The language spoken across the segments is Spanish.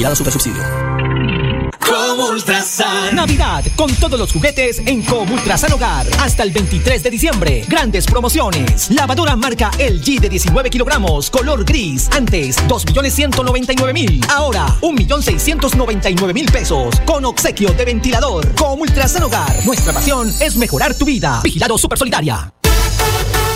Vigilado Super Subsidio. Como Ultrasan. Navidad con todos los juguetes en Comultrasan Hogar. Hasta el 23 de diciembre. Grandes promociones. Lavadora marca LG de 19 kilogramos, color gris. Antes, 2.199.000. Ahora, 1.699.000 pesos. Con obsequio de ventilador. Comultrasan Hogar. Nuestra pasión es mejorar tu vida. Vigilado Super Solidaria.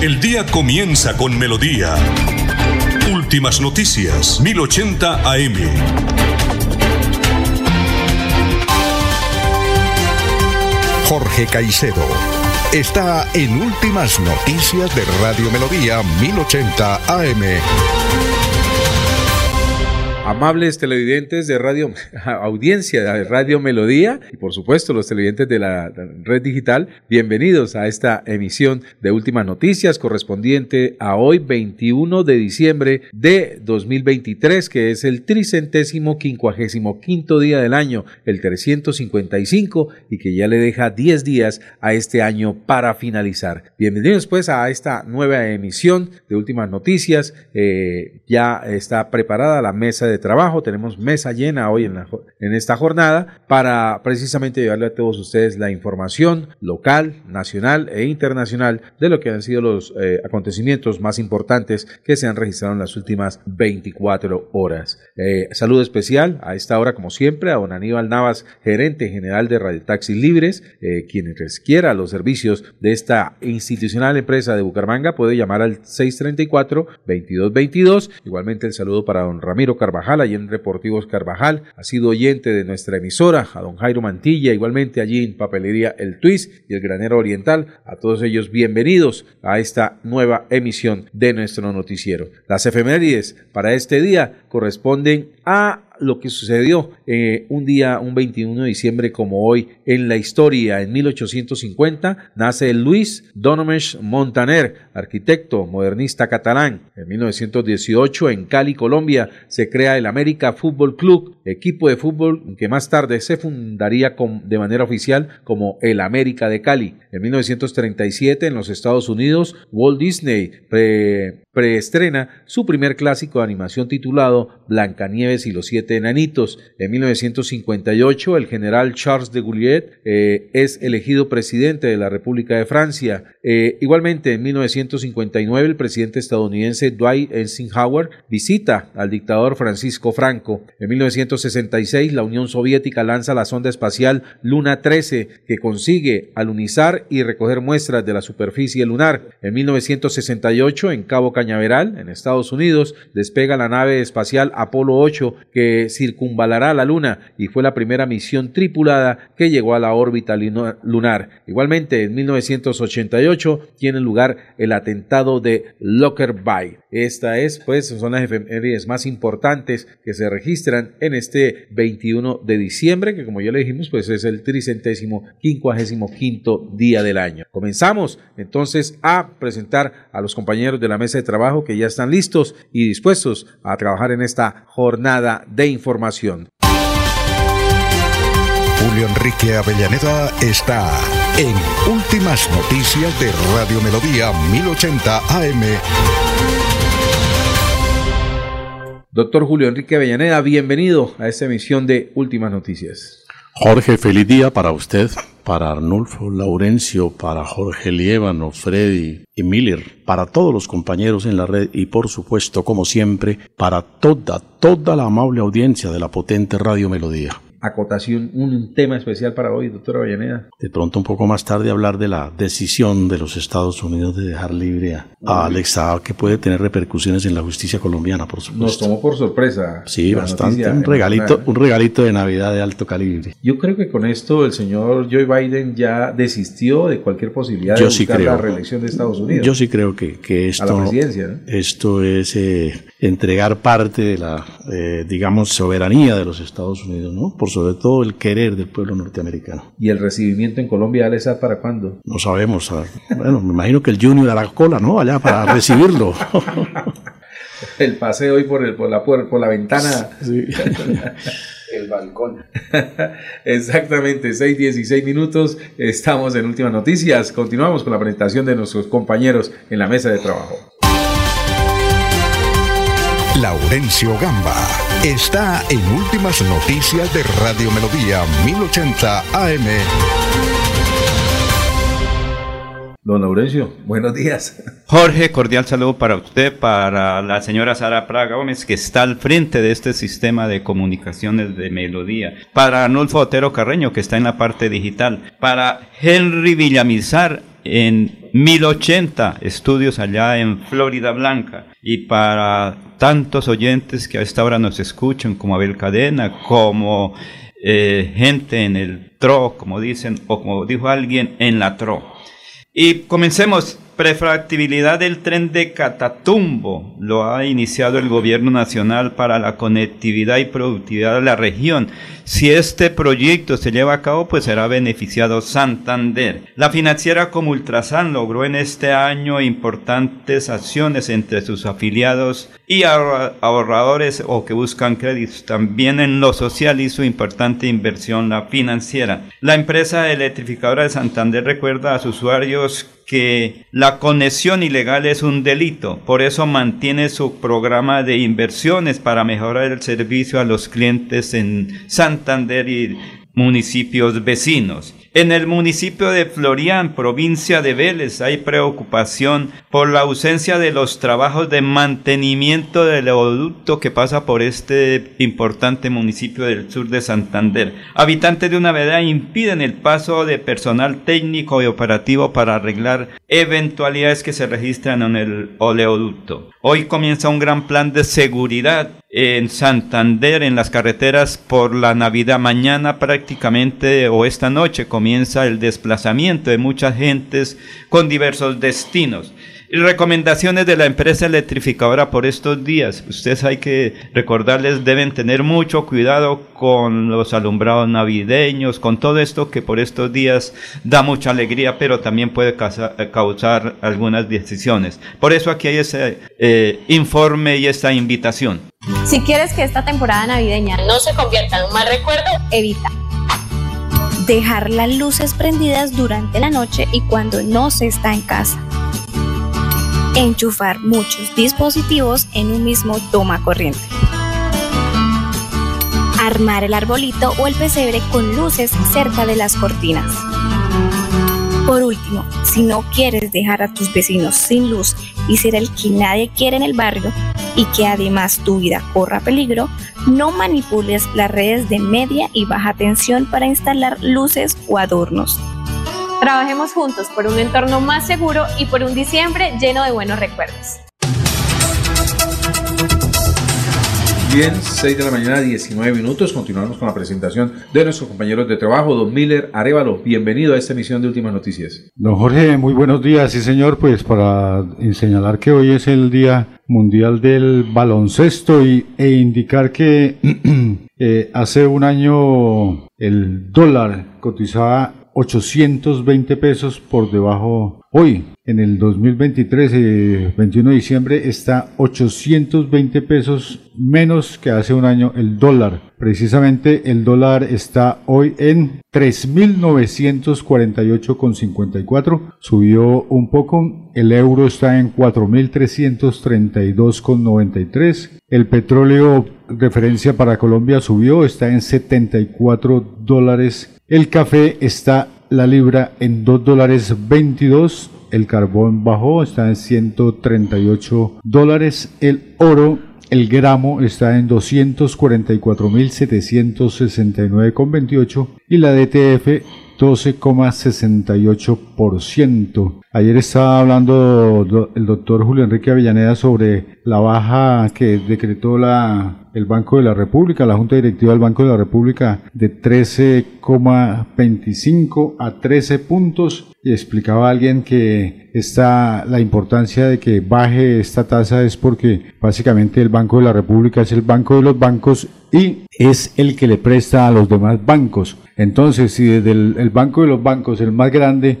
El día comienza con melodía. Últimas noticias, 1080 AM. Jorge Caicedo está en Últimas Noticias de Radio Melodía 1080 AM. Amables televidentes de radio, audiencia de Radio Melodía y por supuesto los televidentes de la red digital, bienvenidos a esta emisión de Últimas Noticias correspondiente a hoy 21 de diciembre de 2023, que es el tricentésimo quincuagésimo quinto día del año, el 355 y que ya le deja 10 días a este año para finalizar. Bienvenidos pues a esta nueva emisión de Últimas Noticias. Eh, ya está preparada la mesa de trabajo. Tenemos mesa llena hoy en, la, en esta jornada para precisamente llevarle a todos ustedes la información local, nacional e internacional de lo que han sido los eh, acontecimientos más importantes que se han registrado en las últimas 24 horas. Eh, saludo especial a esta hora, como siempre, a don Aníbal Navas, gerente general de Radio Taxis Libres, eh, quien requiera los servicios de esta institucional empresa de Bucaramanga puede llamar al 634-2222. Igualmente el saludo para don Ramiro Carvajal, allí en Reportivos Carvajal, ha sido oyente de nuestra emisora, a don Jairo Mantilla, igualmente allí en Papelería El Twist y el Granero Oriental, a todos ellos bienvenidos a esta nueva emisión de nuestro noticiero. Las efemérides para este día corresponden a lo que sucedió eh, un día, un 21 de diciembre como hoy en la historia. En 1850 nace Luis Donomes Montaner, arquitecto modernista catalán. En 1918 en Cali, Colombia, se crea el América Fútbol Club, equipo de fútbol que más tarde se fundaría con, de manera oficial como el América de Cali. En 1937 en los Estados Unidos, Walt Disney pre, preestrena su primer clásico de animación titulado Blancanieves y los siete enanitos. En 1958 el general Charles de Gaulle eh, es elegido presidente de la República de Francia. Eh, igualmente en 1959 el presidente estadounidense Dwight Eisenhower visita al dictador Francisco Franco. En 1966 la Unión Soviética lanza la sonda espacial Luna 13 que consigue alunizar y recoger muestras de la superficie lunar. En 1968 en Cabo Cañaveral, en Estados Unidos, despega la nave espacial Apolo 8 que circunvalará la Luna y fue la primera misión tripulada que llegó a la órbita lunar. Igualmente, en 1988 tiene lugar el atentado de Lockerbie. Esta es, pues, son las efemérides más importantes que se registran en este 21 de diciembre, que como ya le dijimos, pues es el tricentésimo quincuagésimo quinto día del año. Comenzamos entonces a presentar a los compañeros de la mesa de trabajo que ya están listos y dispuestos a trabajar en esta jornada de información. Julio Enrique Avellaneda está en Últimas Noticias de Radio Melodía 1080 AM. Doctor Julio Enrique Avellaneda, bienvenido a esta emisión de Últimas Noticias. Jorge, feliz día para usted, para Arnulfo, Laurencio, para Jorge Liévano, Freddy y Miller, para todos los compañeros en la red y por supuesto, como siempre, para toda, toda la amable audiencia de la potente Radio Melodía acotación, un tema especial para hoy, doctora Avellaneda. De pronto, un poco más tarde, hablar de la decisión de los Estados Unidos de dejar libre a, Alex Saab, que puede tener repercusiones en la justicia colombiana, por supuesto. Nos tomó por sorpresa. Sí, bastante. Un regalito, un regalito de Navidad de alto calibre. Yo creo que con esto el señor Joe Biden ya desistió de cualquier posibilidad de buscar la reelección de Estados Unidos. Yo sí creo que, que esto, esto es eh, entregar parte de la, eh, digamos, soberanía de los Estados Unidos, ¿no? Por sobre todo el querer del pueblo norteamericano. ¿Y el recibimiento en Colombia, Alesa, para cuándo? No sabemos. Ah, bueno, me imagino que el Junior hará cola, ¿no? Allá para recibirlo. el paseo hoy por, el, por, la, por, la ventana. Sí. el balcón. Exactamente, 6.16 minutos. Estamos en Últimas Noticias. Continuamos con la presentación de nuestros compañeros en la mesa de trabajo. Laurencio Gamba está en Últimas Noticias de Radio Melodía 1080 AM. Don Laurencio, buenos días. Jorge, cordial saludo para usted, para la señora Sara Praga Gómez, que está al frente de este sistema de comunicaciones de Melodía, para Arnulfo Otero Carreño, que está en la parte digital, para Henry Villamizar, en 1080 estudios allá en Florida Blanca y para tantos oyentes que a esta hora nos escuchan como Abel Cadena, como eh, gente en el TRO, como dicen, o como dijo alguien, en la TRO. Y comencemos Prefractibilidad del tren de Catatumbo lo ha iniciado el gobierno nacional para la conectividad y productividad de la región. Si este proyecto se lleva a cabo, pues será beneficiado Santander. La financiera como Ultrasan logró en este año importantes acciones entre sus afiliados y ahorradores o que buscan créditos. También en lo social hizo importante inversión la financiera. La empresa electrificadora de Santander recuerda a sus usuarios que la conexión ilegal es un delito, por eso mantiene su programa de inversiones para mejorar el servicio a los clientes en Santander y municipios vecinos. En el municipio de Florian, provincia de Vélez, hay preocupación por la ausencia de los trabajos de mantenimiento del oleoducto que pasa por este importante municipio del sur de Santander. Habitantes de una vereda impiden el paso de personal técnico y operativo para arreglar eventualidades que se registran en el oleoducto. Hoy comienza un gran plan de seguridad en Santander, en las carreteras por la Navidad. Mañana prácticamente o esta noche el desplazamiento de muchas gentes con diversos destinos. Y recomendaciones de la empresa electrificadora por estos días. Ustedes hay que recordarles, deben tener mucho cuidado con los alumbrados navideños, con todo esto que por estos días da mucha alegría, pero también puede causar algunas decisiones. Por eso aquí hay ese eh, informe y esta invitación. Si quieres que esta temporada navideña no se convierta en un mal recuerdo, evita dejar las luces prendidas durante la noche y cuando no se está en casa. Enchufar muchos dispositivos en un mismo toma corriente. Armar el arbolito o el pesebre con luces cerca de las cortinas. Por último, si no quieres dejar a tus vecinos sin luz y ser el que nadie quiere en el barrio y que además tu vida corra peligro, no manipules las redes de media y baja tensión para instalar luces o adornos. Trabajemos juntos por un entorno más seguro y por un diciembre lleno de buenos recuerdos. Bien, 6 de la mañana, 19 minutos. Continuamos con la presentación de nuestros compañeros de trabajo. Don Miller Arevalo, bienvenido a esta emisión de Últimas Noticias. Don Jorge, muy buenos días. Sí, señor, pues para señalar que hoy es el Día Mundial del Baloncesto y, e indicar que eh, hace un año el dólar cotizaba 820 pesos por debajo hoy. En el 2023, 21 de diciembre, está 820 pesos menos que hace un año el dólar. Precisamente el dólar está hoy en 3.948,54. Subió un poco. El euro está en 4.332,93. El petróleo referencia para Colombia subió, está en 74 dólares el café está la libra en 2 dólares 22. El carbón bajó, está en 138 dólares. El oro, el gramo está en 244.769,28. Y la DTF 12,68%. Ayer estaba hablando el doctor Julio Enrique Avellaneda sobre la baja que decretó la, el Banco de la República, la Junta Directiva del Banco de la República, de 13,25 a 13 puntos. Y explicaba alguien que esta, la importancia de que baje esta tasa es porque básicamente el Banco de la República es el banco de los bancos y es el que le presta a los demás bancos. Entonces, si desde el, banco de los bancos, el más grande,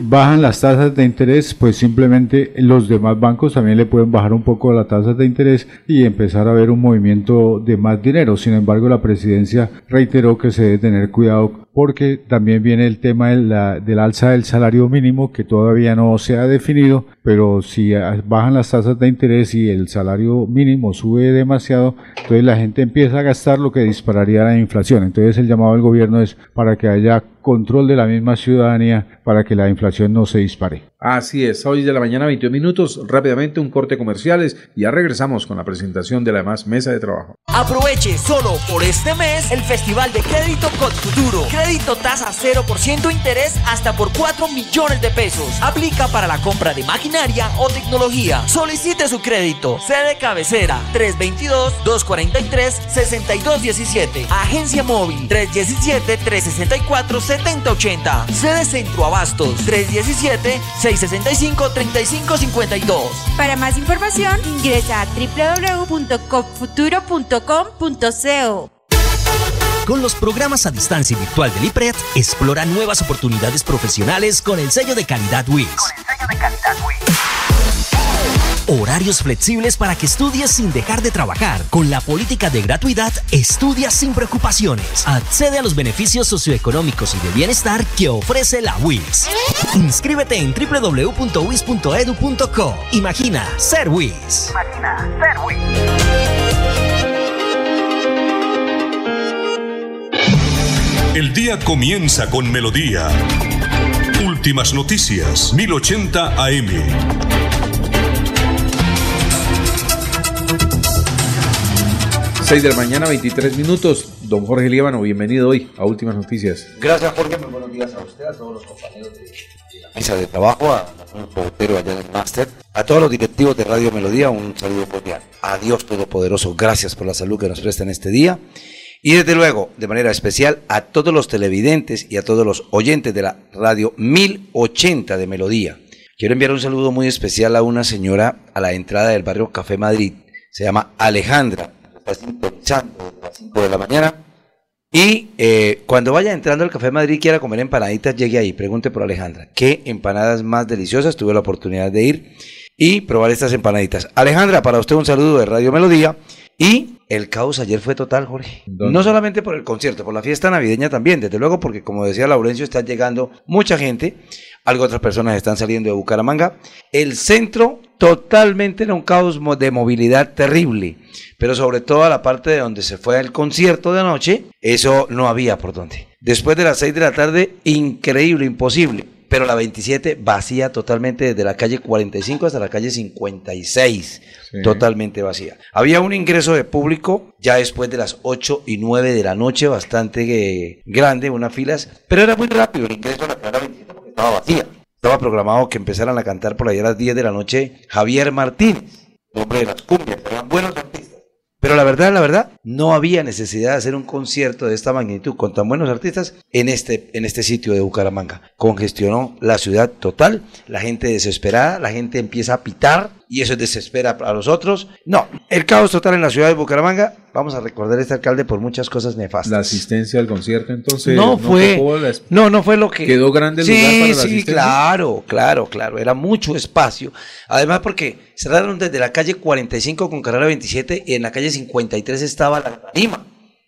bajan las tasas de interés, pues simplemente los demás bancos también le pueden bajar un poco las tasas de interés y empezar a ver un movimiento de más dinero. Sin embargo, la presidencia reiteró que se debe tener cuidado porque también viene el tema del alza del salario mínimo que todavía no se ha definido, pero si bajan las tasas de interés y el salario mínimo sube demasiado, entonces la gente empieza a gastar lo que dispararía la inflación. Entonces el llamado del gobierno es para que haya control de la misma ciudadanía para que la inflación no se dispare. Así es, hoy de la mañana 21 minutos, rápidamente un corte comerciales y ya regresamos con la presentación de la más mesa de trabajo. Aproveche solo por este mes el Festival de Crédito con Futuro. Crédito tasa 0% interés hasta por 4 millones de pesos. Aplica para la compra de maquinaria o tecnología. Solicite su crédito. Sede cabecera 322-243-6217. Agencia móvil 317 364 7080. Sede Centro Abastos 317-665-3552. Para más información, ingresa a www.copfuturo.com.co. Con los programas a distancia virtual del IPRED, explora nuevas oportunidades profesionales con el sello de calidad WIS. Con el sello de calidad WIS. Horarios flexibles para que estudies sin dejar de trabajar. Con la política de gratuidad, estudia sin preocupaciones. Accede a los beneficios socioeconómicos y de bienestar que ofrece la WIS. Inscríbete en www.wis.edu.co. Imagina ser WIS. Imagina ser WIS. El día comienza con melodía. Últimas noticias, 1080 AM. 6 de la mañana, 23 minutos. Don Jorge Líbano, bienvenido hoy a Últimas Noticias. Gracias, Jorge. Muy buenos días a usted, a todos los compañeros de, la mesa de trabajo, a Nación Botero allá en el máster, a todos los directivos de Radio Melodía, un saludo cordial. A Dios Todopoderoso, gracias por la salud que nos presta en este día. Y desde luego, de manera especial, a todos los televidentes y a todos los oyentes de la radio 1080 de Melodía Quiero enviar un saludo muy especial a una señora a la entrada del barrio Café Madrid. Se llama Alejandra. Está sintonizando desde las 5 de la mañana. Y eh, cuando vaya entrando al Café Madrid y quiera comer empanaditas, llegue ahí. Pregunte por Alejandra. ¿Qué empanadas más deliciosas? Tuve la oportunidad de ir y probar estas empanaditas. Alejandra, para usted un saludo de Radio Melodía. Y el caos ayer fue total, Jorge. No solamente por el concierto, por la fiesta navideña también, desde luego, porque como decía Laurencio, está llegando mucha gente. Algo otras personas están saliendo de Bucaramanga. El centro totalmente era un caos de movilidad terrible. Pero sobre todo a la parte de donde se fue el concierto de anoche, eso no había por dónde. Después de las 6 de la tarde, increíble, imposible. Pero la 27 vacía totalmente desde la calle 45 hasta la calle 56. Sí. Totalmente vacía. Había un ingreso de público ya después de las 8 y 9 de la noche, bastante eh, grande, unas filas, pero era muy rápido el ingreso a la carrera 27 porque estaba vacía. Estaba programado que empezaran a cantar por ahí a las 10 de la noche Javier Martínez, hombre de las cumbias, eran buenos artistas. Pero la verdad, la verdad, no había necesidad de hacer un concierto de esta magnitud con tan buenos artistas en este, en este sitio de Bucaramanga. Congestionó la ciudad total, la gente desesperada, la gente empieza a pitar y eso desespera a los otros. No, el caos total en la ciudad de Bucaramanga. Vamos a recordar a este alcalde por muchas cosas nefastas. La asistencia al concierto, entonces. no, fue. la- No, no fue lo que. ¿Quedó grande el sí, lugar para la Sí, asistencia? claro, claro, claro. Era mucho espacio. Además, porque cerraron desde la calle 45 con carrera 27 y en la calle 53 estaba la tarima.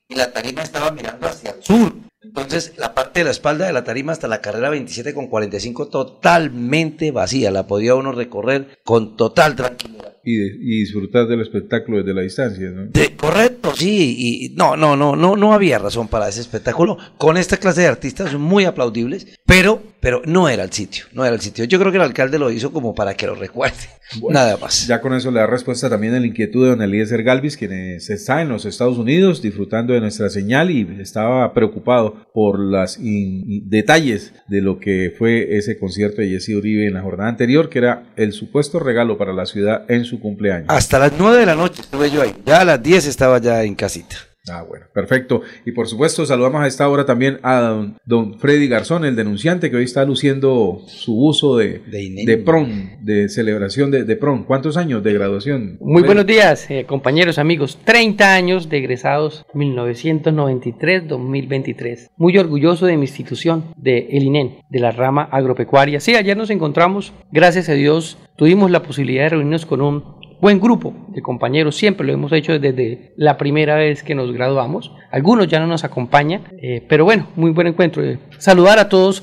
Y la tarima estaba mirando hacia el sur. Entonces, la parte de la espalda de la tarima hasta la carrera 27 con 45 totalmente vacía. La podía uno recorrer con total tranquilidad. Y, de- y disfrutar del espectáculo desde la distancia, ¿no? De- correcto, sí, y no, no, no, no, no había razón para ese espectáculo con esta clase de artistas muy aplaudibles, pero, pero no era el sitio, no era el sitio. Yo creo que el alcalde lo hizo como para que lo recuerde, nada más. Ya con eso le da respuesta también a la inquietud de don Eliezer Galvis, quien es- está en los Estados Unidos disfrutando de nuestra señal y estaba preocupado por los detalles de lo que fue ese concierto de Jesse Uribe en la jornada anterior, que era el supuesto regalo para la ciudad en su cumpleaños. Hasta las 9 de la noche estuve yo ahí, ya a las 10 estaba ya en casita. Ah, bueno, perfecto. Y por supuesto, saludamos a esta hora también a don, don Freddy Garzón, el denunciante que hoy está luciendo su uso de, de, prom, de celebración de, de prom. ¿Cuántos años de graduación? Muy Freddy? buenos días, eh, compañeros, amigos. 30 años de egresados 1993-2023. Muy orgulloso de mi institución, de el INEN, de la rama agropecuaria. Sí, ayer nos encontramos, gracias a Dios, tuvimos la posibilidad de reunirnos con un buen grupo de compañeros. Siempre lo hemos hecho desde la primera vez que nos graduamos. Algunos ya no nos acompañan, eh, pero bueno, muy buen encuentro. Saludar a todos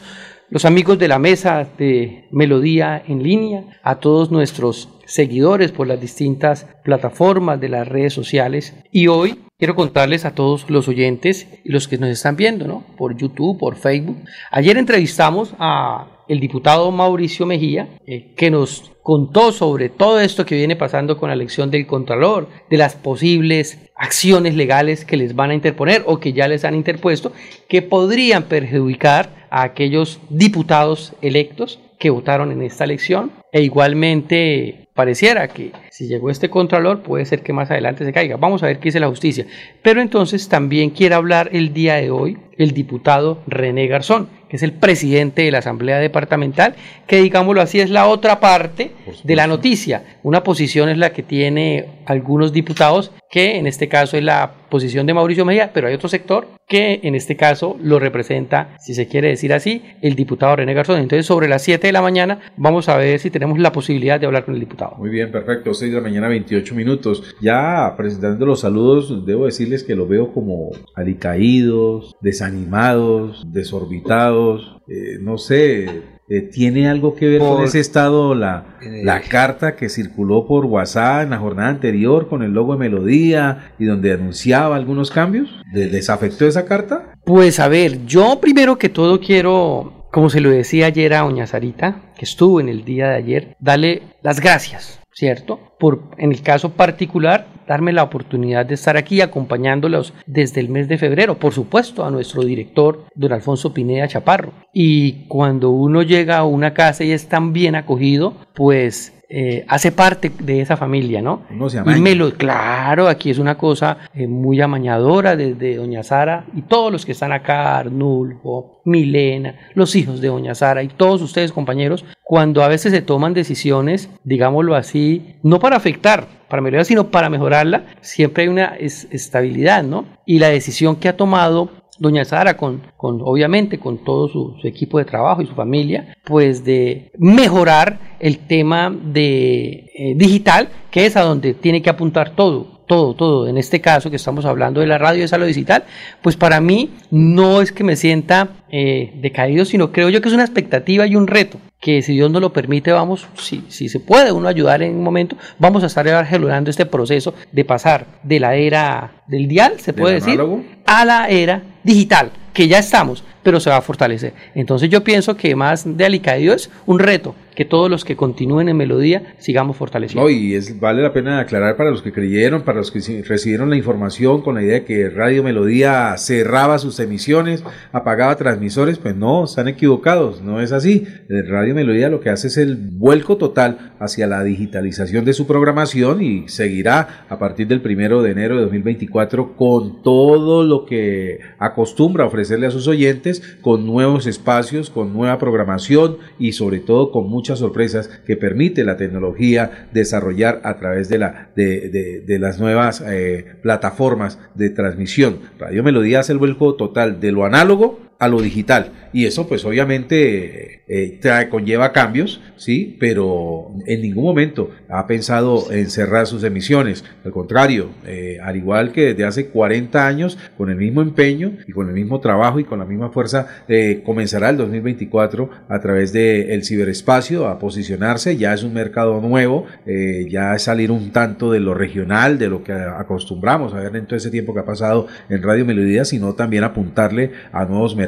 los amigos de la mesa de Melodía en línea, a todos nuestros seguidores por las distintas plataformas de las redes sociales. Y hoy quiero contarles a todos los oyentes y los que nos están viendo, ¿no? Por YouTube, por Facebook. Ayer entrevistamos a el diputado Mauricio Mejía, eh, que nos contó sobre todo esto que viene pasando con la elección del Contralor, de las posibles acciones legales que les van a interponer o que ya les han interpuesto, que podrían perjudicar a aquellos diputados electos que votaron en esta elección e igualmente pareciera que si llegó este contralor puede ser que más adelante se caiga. Vamos a ver qué dice la justicia. Pero entonces también quiere hablar el día de hoy el diputado René Garzón, que es el presidente de la Asamblea Departamental, que digámoslo así es la otra parte de la noticia. Una posición es la que tiene algunos diputados, que en este caso es la posición de Mauricio Mejía, pero hay otro sector que en este caso lo representa, si se quiere decir así, el diputado René Garzón. Entonces sobre las 7 de la mañana vamos a ver si tenemos la posibilidad de hablar con el diputado. Muy bien, perfecto. 6 de la mañana, 28 minutos. Ya presentando los saludos, debo decirles que lo veo como alicaídos, desanimados, desorbitados. eh, no sé, eh, ¿tiene algo que ver con ese estado la, Eh. la carta que circuló por WhatsApp en la jornada anterior con el logo de Melodía y donde anunciaba algunos cambios? ¿Les les afectó esa carta? Pues a ver, yo primero que todo quiero, como se lo decía ayer a Doña Sarita, que estuvo en el día de ayer, darle las gracias, ¿cierto? Por, en el caso particular, darme la oportunidad de estar aquí acompañándolos desde el mes de febrero, por supuesto, a nuestro director, don Alfonso Pineda Chaparro. Y cuando uno llega a una casa y es tan bien acogido, pues eh, hace parte de esa familia, ¿no? Uno se Y me lo, claro, aquí es una cosa eh, muy amañadora desde Doña Sara y todos los que están acá, Arnulfo, Milena, los hijos de Doña Sara y todos ustedes compañeros, cuando a veces se toman decisiones, digámoslo así, no para afectar, para mejorar, sino para mejorarla, siempre hay una es- estabilidad, ¿no? Y la decisión que ha tomado Doña Sara, con, con obviamente con todo su, equipo de trabajo y su familia, pues de mejorar el tema de eh, digital, que es a donde tiene que apuntar todo, todo, todo. En este caso que estamos hablando de la radio de lo digital, pues para mí no es que me sienta eh, decaído, sino creo yo que es una expectativa y un reto que si Dios nos lo permite, vamos, si, si se puede uno ayudar en un momento, vamos a estar acelerando este proceso de pasar de la era del dial, se ¿Del puede decir, análogo? a la era digital, que ya estamos, pero se va a fortalecer. Entonces yo pienso que más de alicaído es un reto, que todos los que continúen en melodía sigamos fortaleciendo. No, y es, vale la pena aclarar para los que creyeron, para los que recibieron la información con la idea de que Radio Melodía cerraba sus emisiones, apagaba transmisores, pues no, están equivocados, no es así. Eh, Radio Melodía lo que hace es el vuelco total hacia la digitalización de su programación y seguirá a partir del primero de enero de 2024 con todo lo que acostumbra a sus oyentes, con nuevos espacios, con nueva programación y sobre todo con muchas sorpresas que permite la tecnología desarrollar a través de, la, de, de- las nuevas eh, plataformas de transmisión. Radio Melodía el vuelco total de lo análogo a lo digital. Y eso pues obviamente eh, trae, conlleva cambios, sí, pero en ningún momento ha pensado en cerrar sus emisiones, al contrario, eh, al igual que desde hace 40 años, con el mismo empeño y con el mismo trabajo y con la misma fuerza, eh, comenzará el 2024 a través del ciberespacio a posicionarse, ya es un mercado nuevo, eh, ya es salir un tanto de lo regional, de lo que acostumbramos a ver en todo ese tiempo que ha pasado en Radio Melodía, sino también apuntarle a nuevos mercados,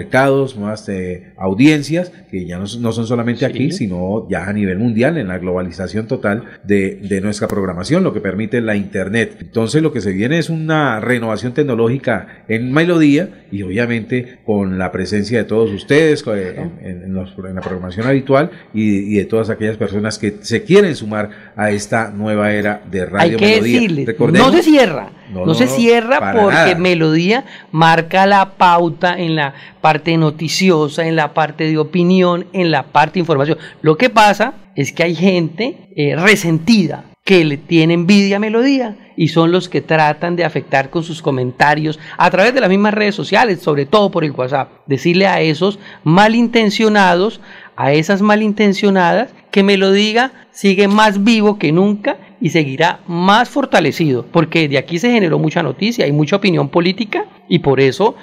nuevas eh, audiencias, que ya no, no son solamente aquí, sino ya a nivel mundial, en la globalización total de, de nuestra programación, lo que permite la Internet. Entonces lo que se viene es una renovación tecnológica en Melodía y obviamente con la presencia de todos ustedes eh, en, en los- en la programación habitual y, y de todas aquellas personas que se quieren sumar a esta nueva era de Radio Hay que Melodía. decirle, no se cierra, no, No, se no, cierra porque nada. Melodía marca la pauta en la parte noticiosa, en la parte de opinión, en la parte de información. Lo que pasa es que hay gente eh, resentida que le tiene envidia a Melodía y son los que tratan de afectar con sus comentarios a través de las mismas redes sociales, sobre todo por el WhatsApp. Decirle a esos malintencionados, a esas malintencionadas, que me lo diga, sigue más vivo que nunca y seguirá más fortalecido, porque de aquí se generó mucha noticia y mucha opinión política y por eso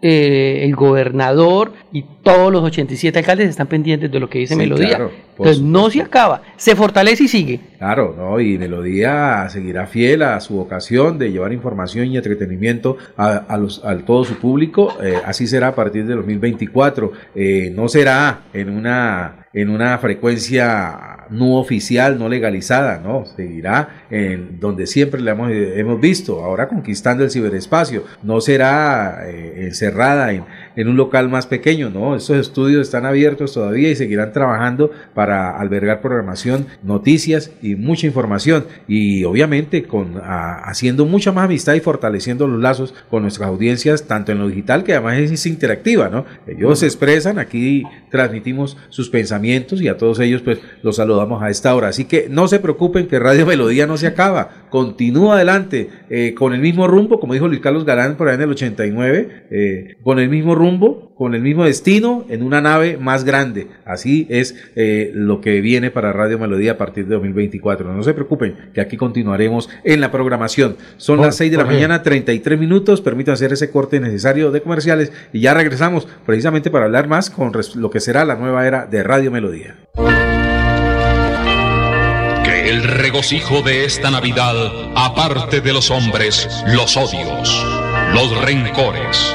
eh, el gobernador y todos los 87 alcaldes están pendientes de lo que dice Sí, Melodía. claro, por Entonces no se acaba, se fortalece y sigue. Claro, ¿no? Y Melodía seguirá fiel a su vocación de llevar información y entretenimiento a, a los, a todo su público. eh, así será a partir de 2024. Eh, no será en una, en una frecuencia no oficial, no legalizada, ¿no? Seguirá en donde siempre le hemos, hemos visto, ahora conquistando el ciberespacio. No será eh, encerrada en, en un local más pequeño, ¿no? Estos estudios están abiertos todavía y seguirán trabajando para albergar programación, noticias y mucha información. Y obviamente con a- haciendo mucha más amistad y fortaleciendo los lazos con nuestras audiencias, tanto en lo digital que además es interactiva, ¿no? Ellos se expresan, aquí transmitimos sus pensamientos y a todos ellos pues los saludamos a esta hora. Así que no se preocupen que Radio Melodía no se acaba, continúa adelante eh, con el mismo rumbo, como dijo Luis Carlos Galán por ahí en el 89, eh, con el mismo rumbo, con el mismo destino, en una nave más grande. Así es eh, lo que viene para Radio Melodía a partir de 2024. No se preocupen, que aquí continuaremos en la programación. Son las 6 de la mañana, 33 minutos. Permítanme hacer ese corte necesario de comerciales y ya regresamos precisamente para hablar más con lo que será la nueva era de Radio Melodía. Que el regocijo de esta Navidad aparte de los hombres los odios, los rencores,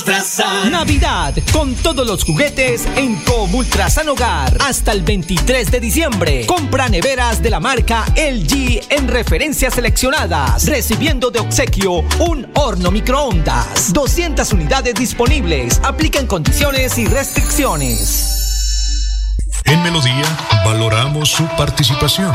Comultrasan. Navidad con todos los juguetes en Comultrasan Hogar hasta el 23 de diciembre. Compra neveras de la marca LG en referencias seleccionadas, recibiendo de obsequio un horno microondas. 200 unidades disponibles. Aplican condiciones y restricciones. En Melodía valoramos su participación.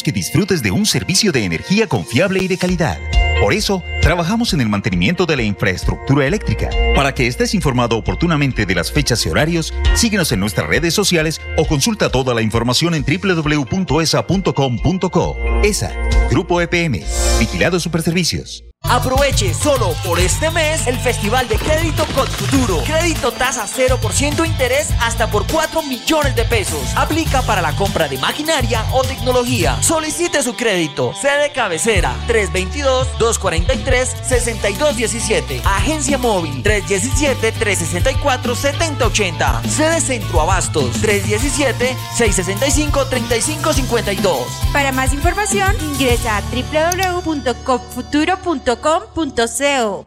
Que disfrutes de un servicio de energía confiable y de calidad. Por eso, trabajamos en el mantenimiento de la infraestructura eléctrica. Para que estés informado oportunamente de las fechas y horarios, síguenos en nuestras redes sociales o consulta toda la información en www.esa.com.co. ESA, Grupo EPM, Vigilado Superservicios. Aproveche solo por este mes el Festival de Crédito Futuro. Crédito tasa 0% interés hasta por 4 millones de pesos. Aplica para la compra de maquinaria o tecnología. Solicite su crédito. Sede cabecera 322-243-6217. Agencia móvil 317-364-7080. Sede Centro Abastos 317-665-3552. Para más información, ingresa a www.copfuturo.com.co.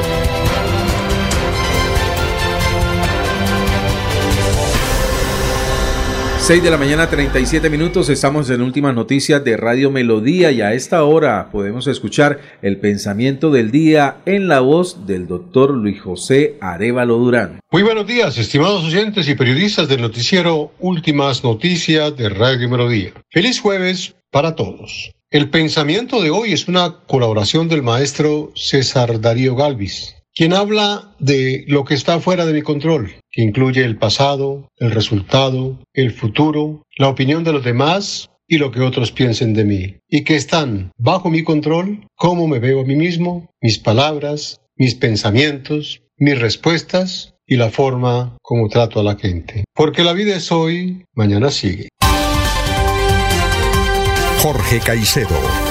6 de la mañana, 37 minutos. Estamos en últimas noticias de Radio Melodía y a esta hora podemos escuchar el pensamiento del día en la voz del doctor Luis José Arevalo Durán. Muy buenos días, estimados oyentes y periodistas del noticiero Últimas Noticias de Radio Melodía. Feliz jueves para todos. El pensamiento de hoy es una colaboración del maestro César Darío Galvis, quien habla de lo que está fuera de mi control, que incluye el pasado, el resultado, el futuro, la opinión de los demás y lo que otros piensen de mí, y que están bajo mi control, cómo me veo a mí mismo, mis palabras, mis pensamientos, mis respuestas y la forma como trato a la gente. Porque la vida es hoy, mañana sigue. Jorge Caicedo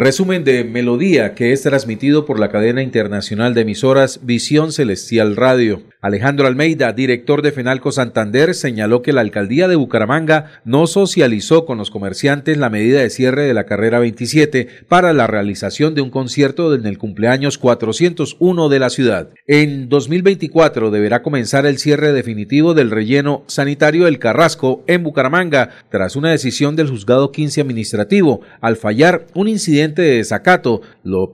Resumen de Melodía que es transmitido por la cadena internacional de emisoras Visión Celestial Radio. Alejandro Almeida, director de Fenalco Santander, señaló que la alcaldía de Bucaramanga no socializó con los comerciantes la medida de cierre de la carrera 27 para la realización de un concierto en el cumpleaños 401 de la ciudad. En 2024 deberá comenzar el cierre definitivo del relleno sanitario del Carrasco en Bucaramanga tras una decisión del juzgado 15 administrativo al fallar un incidente de desacato.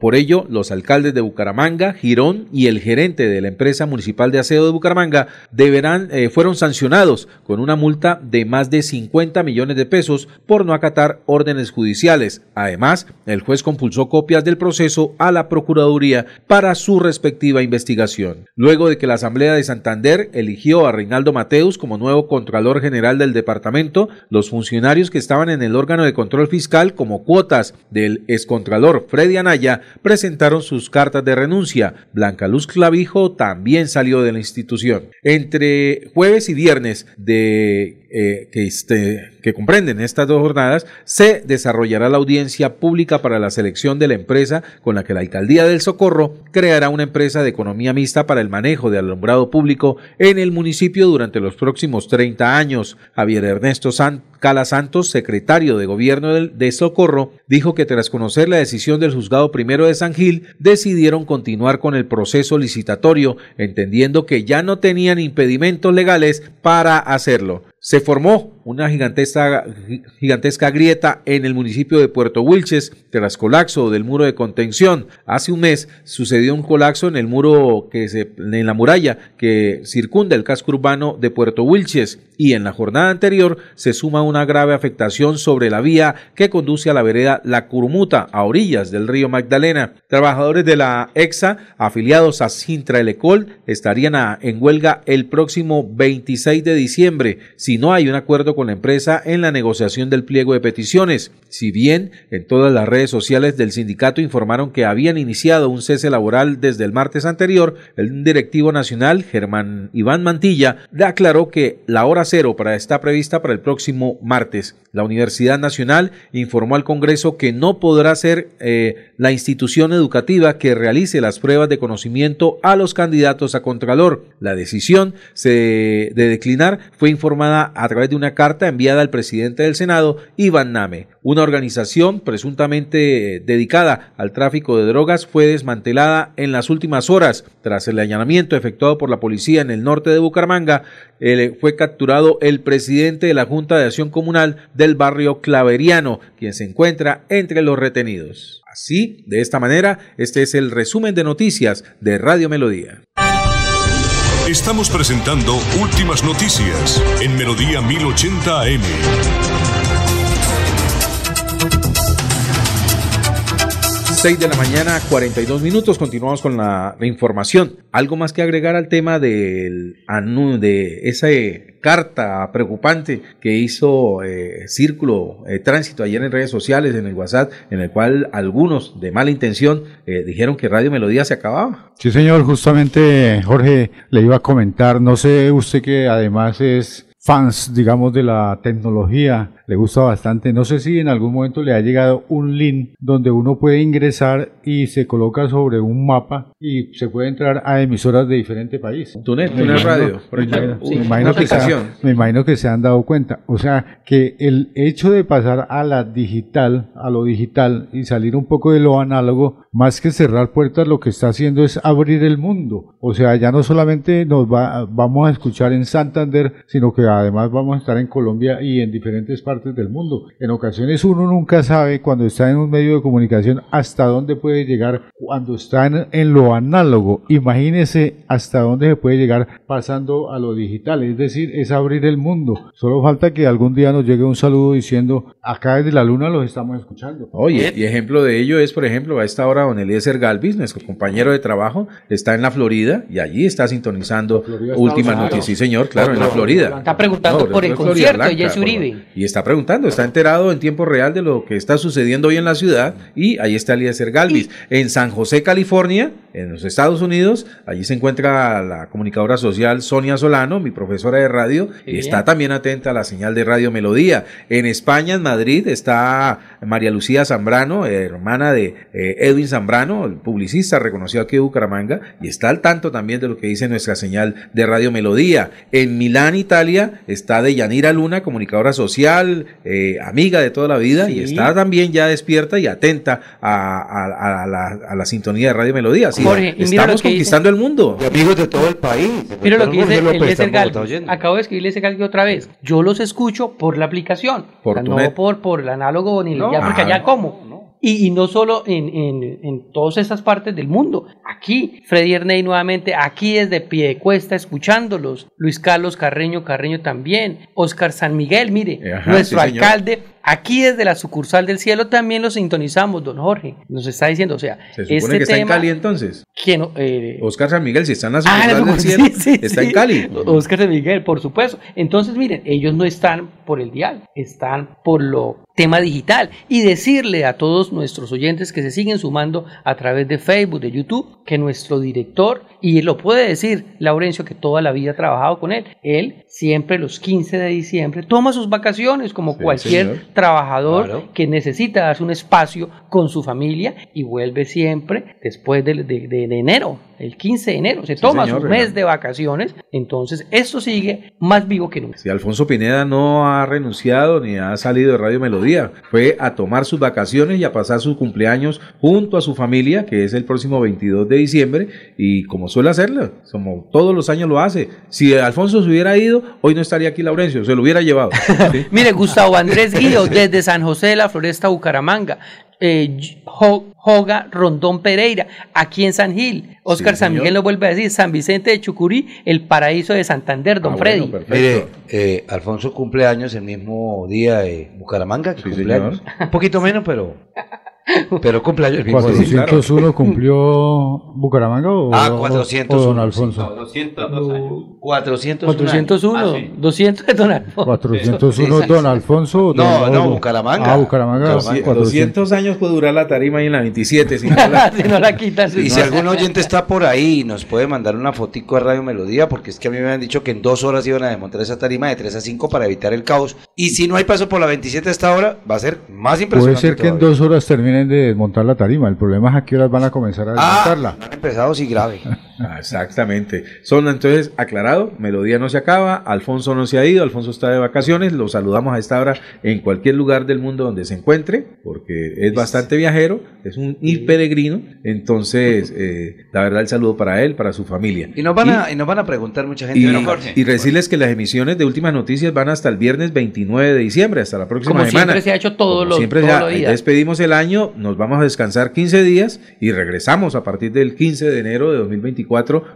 Por ello, los alcaldes de Bucaramanga, Girón y el gerente de la empresa municipal de aseo de Bucaramanga deberán, eh, fueron sancionados con una multa de más de 50 millones de pesos por no acatar órdenes judiciales. Además, el juez compulsó copias del proceso a la Procuraduría para su respectiva investigación. Luego de que la Asamblea de Santander eligió a Reinaldo Mateus como nuevo Contralor General del departamento, los funcionarios que estaban en el órgano de control fiscal como cuotas del excontralor Freddy Anaya presentaron sus cartas de renuncia. Blanca Luz Clavijo también salió de la institución. Entre jueves y viernes de eh, que, este, que comprenden estas dos jornadas, se desarrollará la audiencia pública para la selección de la empresa con la que la Alcaldía del Socorro creará una empresa de economía mixta para el manejo de alumbrado público en el municipio durante los próximos 30 años. Javier Ernesto San Cala Santos, secretario de Gobierno de Socorro, dijo que tras conocer la decisión del juzgado primero de San Gil, decidieron continuar con el proceso licitatorio, entendiendo que ya no tenían impedimentos legales para hacerlo. Se formó una gigantesca, gigantesca grieta en el municipio de Puerto Wilches tras colapso del muro de contención. Hace un mes sucedió un colapso en el muro que se, en la muralla que circunda el casco urbano de Puerto Wilches y en la jornada anterior se suma una grave afectación sobre la vía que conduce a la vereda La Curumuta a orillas del río Magdalena. Trabajadores de la EXA afiliados a Sintra Elecol estarían en huelga el próximo 26 de diciembre si no hay un acuerdo con la empresa en la negociación del pliego de peticiones. Si bien en todas las redes sociales del sindicato informaron que habían iniciado un cese laboral desde el martes anterior, el directivo nacional, Germán Iván Mantilla, aclaró que la hora cero para está prevista para el próximo martes. La Universidad Nacional informó al Congreso que no podrá ser eh, la institución educativa que realice las pruebas de conocimiento a los candidatos a Contralor. La decisión de declinar fue informada a través de una carta enviada al presidente del Senado, Iván Name. Una organización presuntamente dedicada al tráfico de drogas fue desmantelada en las últimas horas. Tras el allanamiento efectuado por la policía en el norte de Bucaramanga, fue capturado el presidente de la Junta de Acción Comunal del barrio Claveriano, quien se encuentra entre los retenidos. Así, de esta manera, este es el resumen de noticias de Radio Melodía. Estamos presentando Últimas Noticias en Melodía 1080 AM. 6 de la mañana, 42 minutos. Continuamos con la, información. ¿Algo más que agregar al tema del de esa carta preocupante que hizo eh, Círculo eh, Tránsito ayer en redes sociales, en el WhatsApp, en el cual algunos de mala intención eh, dijeron que Radio Melodía se acababa? Sí, señor. Justamente, Jorge, le iba a comentar. No sé usted que además es fans, digamos, de la tecnología, le gusta bastante. No sé si en algún momento le ha llegado un link donde uno puede ingresar y se coloca sobre un mapa y se puede entrar a emisoras de diferente país. Tunet, una radio, por ejemplo. Me, imagino que se, me imagino que se han dado cuenta. O sea, que el hecho de pasar a la digital, a lo digital y salir un poco de lo análogo, más que cerrar puertas, lo que está haciendo es abrir el mundo. O sea, ya no solamente nos va, vamos a escuchar en Santander, sino que además vamos a estar en Colombia y en diferentes partes del mundo. En ocasiones uno nunca sabe cuando está en un medio de comunicación hasta dónde puede llegar cuando está en, lo análogo. Imagínese hasta dónde se puede llegar pasando a lo digital. Es decir, es abrir el mundo. Solo falta que algún día nos llegue un saludo diciendo acá desde la luna los estamos escuchando. Oye, y ejemplo de ello es, por ejemplo, a esta hora don Eliezer Galvis, nuestro compañero de trabajo, está en la Florida y allí está sintonizando últimas noticias. Sí, señor, claro, en la Florida preguntando por el concierto de Jesse Uribe. Y está preguntando, está enterado en tiempo real de lo que está sucediendo hoy en la ciudad y ahí está Eliezer Galvis. En San José, California, en los Estados Unidos, allí se encuentra la comunicadora social Sonia Solano, mi profesora de radio, y está también atenta a la señal de Radio Melodía. En España, en Madrid, está María Lucía Zambrano, hermana de eh, Edwin Zambrano, el publicista reconocido aquí de Bucaramanga, y está al tanto también de lo que dice nuestra señal de Radio Melodía. En Milán, Italia, está de Yanira Luna, comunicadora social, eh, amiga de toda la vida, y está también ya despierta y atenta a, la, sintonía de Radio Melodía. estamos conquistando el mundo. amigos de todo el país. Mira lo que dice el Acabo de escribirle ese Galvi otra vez. Yo los escucho por la aplicación, no por, por el análogo ni ya, porque allá como. Y, no solo en, en, en, todas esas partes del mundo. Aquí, Freddy Erney nuevamente, aquí desde Piedecuesta, escuchándolos. Luis Carlos Carreño, Carreño también. Oscar San Miguel, mire, nuestro alcalde Aquí desde la sucursal del cielo también lo sintonizamos, don Jorge. Nos está diciendo, o sea, Se supone este que está en Cali entonces. que no, eh, Oscar San Miguel, si está en la Ah, sucursal no, del cielo, sí, está sí. en Cali. Oscar de Miguel, por supuesto. Entonces, miren, ellos no están por el dial, están por lo tema digital. Y decirle a todos nuestros oyentes que se siguen sumando a través de Facebook, de YouTube, que nuestro director, y lo puede decir Laurencio, que toda la vida ha trabajado con él, él siempre los 15 de diciembre toma sus vacaciones como cualquier señor. Trabajador Claro. que necesita darse un espacio con su familia y vuelve siempre después de, de- de- de enero, el 15 de enero, se Sí, toma señor, su ¿verdad? mes de vacaciones, entonces esto sigue más vivo que nunca. Si Alfonso Pineda no ha renunciado ni ha salido de Radio Melodía, fue a tomar sus vacaciones y a pasar sus cumpleaños junto a su familia, que es el próximo 22 de diciembre, y como suele hacerlo, como todos los años lo hace. Si Alfonso se hubiera ido, hoy no estaría aquí Laurencio, se lo hubiera llevado. ¿sí? Mire, Gustavo Andrés Desde San José de la Floresta, Bucaramanga. Eh, Jo- Joga Rondón Pereira, aquí en San Gil. Oscar Sí, San. Miguel nos vuelve a decir, San Vicente de Chucurí, el paraíso de Santander, don Ah, Freddy. bueno, Mire, eh, Alfonso cumple años el mismo día de Bucaramanga, que cumple señor. años. Un poquito menos, pero, pero cumple años el mismo día. 401 cumplió Bucaramanga o, Ah, o- 401, o don. Alfonso. 202 años. 401. 401, Ah, sí. 200 de Don Alfonso. 401 Sí, don Alfonso. No, no, Bucaramanga. Ah, Bucaramanga. Bucaramanga. 400. 200 años puede durar la tarima ahí en la 27. Si no la- si no la quitan. Y si algún oyente está por ahí, nos puede mandar una fotico a Radio Melodía, porque es que a mí me han dicho que en dos horas iban a desmontar esa tarima de 3 a 5 para evitar el caos. Y si no hay paso por la 27 a esta hora, va a ser más Puede impresionante. ser que en todavía. dos horas terminen de desmontar la tarima. El problema es a qué horas van a comenzar a desmontarla. Ah, han empezado sí grave. Ah, Exactamente. Son entonces aclarado, Melodía no se acaba, Alfonso no se ha ido, Alfonso está de vacaciones, lo saludamos a esta hora en cualquier lugar del mundo donde se encuentre, porque es bastante viajero, es un ir peregrino, entonces eh, la verdad el saludo para él, para su familia. Y nos van, a, y nos van a preguntar mucha gente. Y, Pero, Jorge, y decirles que las emisiones de últimas noticias van hasta el viernes 29 de diciembre, hasta la próxima Como semana. siempre se ha hecho todos Como los siempre todos ya los días. despedimos el año, nos vamos a descansar 15 días y regresamos a partir del 15 de enero de 2024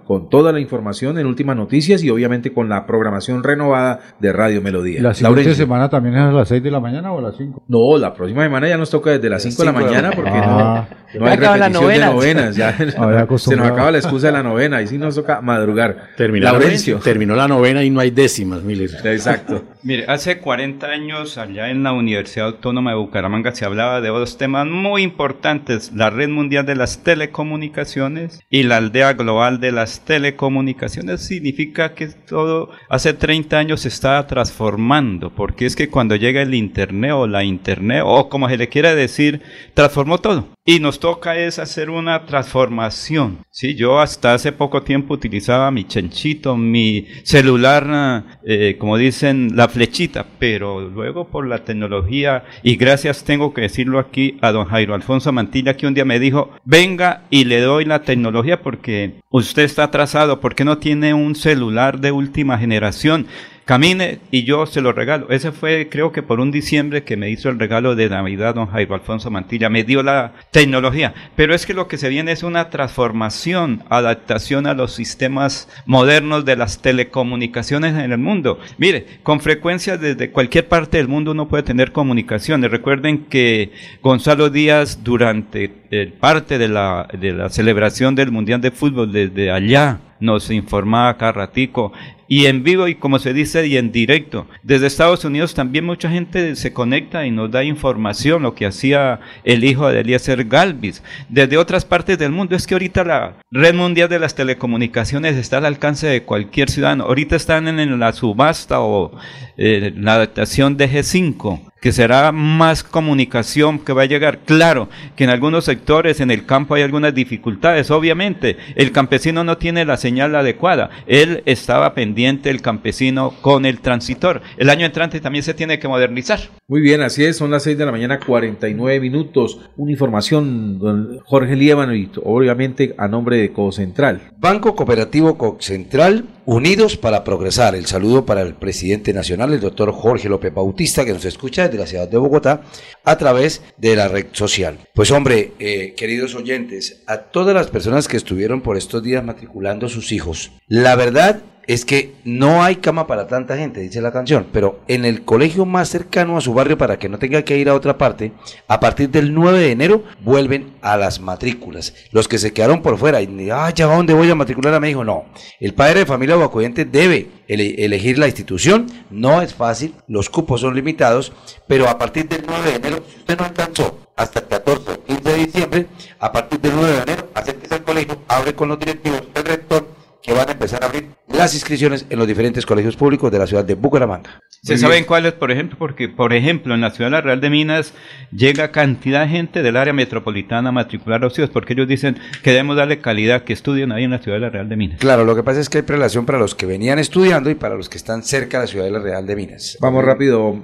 con toda la información en últimas noticias y obviamente con la programación renovada de Radio Melodía. ¿La siguiente Laurencio. semana también es a las 6 de la mañana o a las 5? No, la próxima semana ya nos toca desde las 5 de la cinco de la mañana porque no, no Ya hay repetición de novenas. Ya, se nos acaba la excusa de la novena y sí nos toca madrugar. Terminó, la Laurencio. terminó la novena y no hay décimas, Miller. Exacto. Mire, hace 40 años allá en la Universidad Autónoma de Bucaramanga se hablaba de dos temas muy importantes, la red mundial de las telecomunicaciones y la aldea global de las telecomunicaciones. Significa que todo hace 30 años se está transformando, porque es que cuando llega el Internet o la Internet, o como se le quiera decir, transformó todo. Y nos toca es hacer una transformación. Sí, yo hasta hace poco tiempo utilizaba mi chanchito, mi celular, eh, como dicen, la flechita, pero luego por la tecnología, y gracias tengo que decirlo aquí a don Jairo Alfonso Mantilla, que un día me dijo, venga y le doy la tecnología porque usted está atrasado, porque no tiene un celular de última generación. Camine y yo se lo regalo. Ese fue, creo que por un diciembre que me hizo el regalo de Navidad don Jairo Alfonso Mantilla. Me dio la tecnología. Pero es que lo que se viene es una transformación, adaptación a los sistemas modernos de las telecomunicaciones en el mundo. Mire, con frecuencia desde cualquier parte del mundo uno puede tener comunicaciones. Recuerden que Gonzalo Díaz durante eh, parte de la, de la celebración del Mundial de Fútbol desde allá nos informaba cada ratico y en vivo y como se dice y en directo. Desde Estados Unidos también mucha gente se conecta y nos da información, lo que hacía el hijo de Eliezer Galvis. Desde otras partes del mundo, es que ahorita la red mundial de las telecomunicaciones está al alcance de cualquier ciudadano. Ahorita están en la subasta o eh, la adaptación de G5 que será más comunicación que va a llegar. Claro que en algunos sectores, en el campo hay algunas dificultades, obviamente. El campesino no tiene la señal adecuada. Él estaba pendiente, el campesino, con el transitor. El año entrante también se tiene que modernizar. Muy bien, así es, son las 6 de la mañana, 49 minutos. Una información, don Jorge Líbano, y obviamente a nombre de Cocentral. Banco Cooperativo Central, unidos para progresar. El saludo para el presidente nacional, el doctor Jorge López Bautista, que nos escucha desde la ciudad de Bogotá a través de la red social. Pues hombre, eh, queridos oyentes, a todas las personas que estuvieron por estos días matriculando sus hijos, la verdad es que no hay cama para tanta gente, dice la canción, pero en el colegio más cercano a su barrio para que no tenga que ir a otra parte, a partir del 9 de enero vuelven a las matrículas. Los que se quedaron por fuera y, ah, ya, ¿a dónde voy a matricular a mi hijo? No, el padre de familia o acudiente debe ele- elegir la institución, no es fácil, los cupos son limitados, pero a partir del 9 de enero, si usted no alcanzó hasta el 14 o 15 de diciembre, a partir del 9 de enero, acérquese al colegio, hable con los directivos, el rector, que van a empezar a abrir las inscripciones en los diferentes colegios públicos de la ciudad de Bucaramanga. ¿Se saben cuáles, por ejemplo? Porque, por ejemplo, en la ciudad de la Real de Minas llega cantidad de gente del área metropolitana a matricular a los hijos, porque ellos dicen que debemos darle calidad, que estudien ahí en la ciudad de la Real de Minas. Claro, lo que pasa es que hay prelación para los que venían estudiando y para los que están cerca de la ciudad de la Real de Minas. Vamos rápido,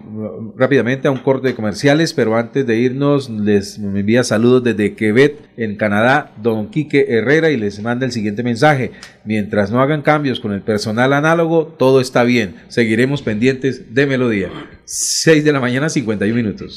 rápidamente a un corte de comerciales, pero antes de irnos les envía saludos desde Quebec, en Canadá, don Quique Herrera y les manda el siguiente mensaje. Mientras no hagan cambios con el personal análogo, todo está bien. Seguiremos pendientes de Melodía. 6 de la mañana, 51 minutos.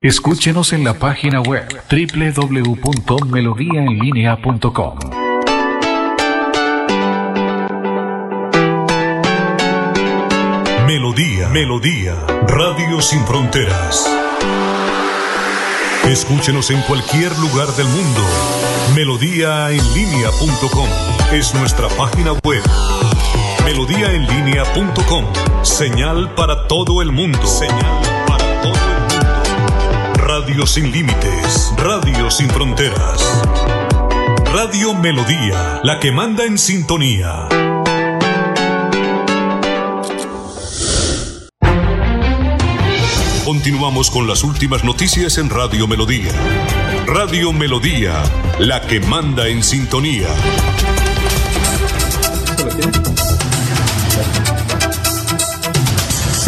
Escúchenos en la página web www.melodiaenlinea.com. Melodía, Melodía, Radio Sin Fronteras. Escúchenos en cualquier lugar del mundo. Melodíaenlínea.com es nuestra página web. Melodíaenlínea.com, señal para todo el mundo. Señal Radio sin límites, radio sin fronteras. Radio Melodía, la que manda en sintonía. Continuamos con las últimas noticias en Radio Melodía. Radio Melodía, la que manda en sintonía.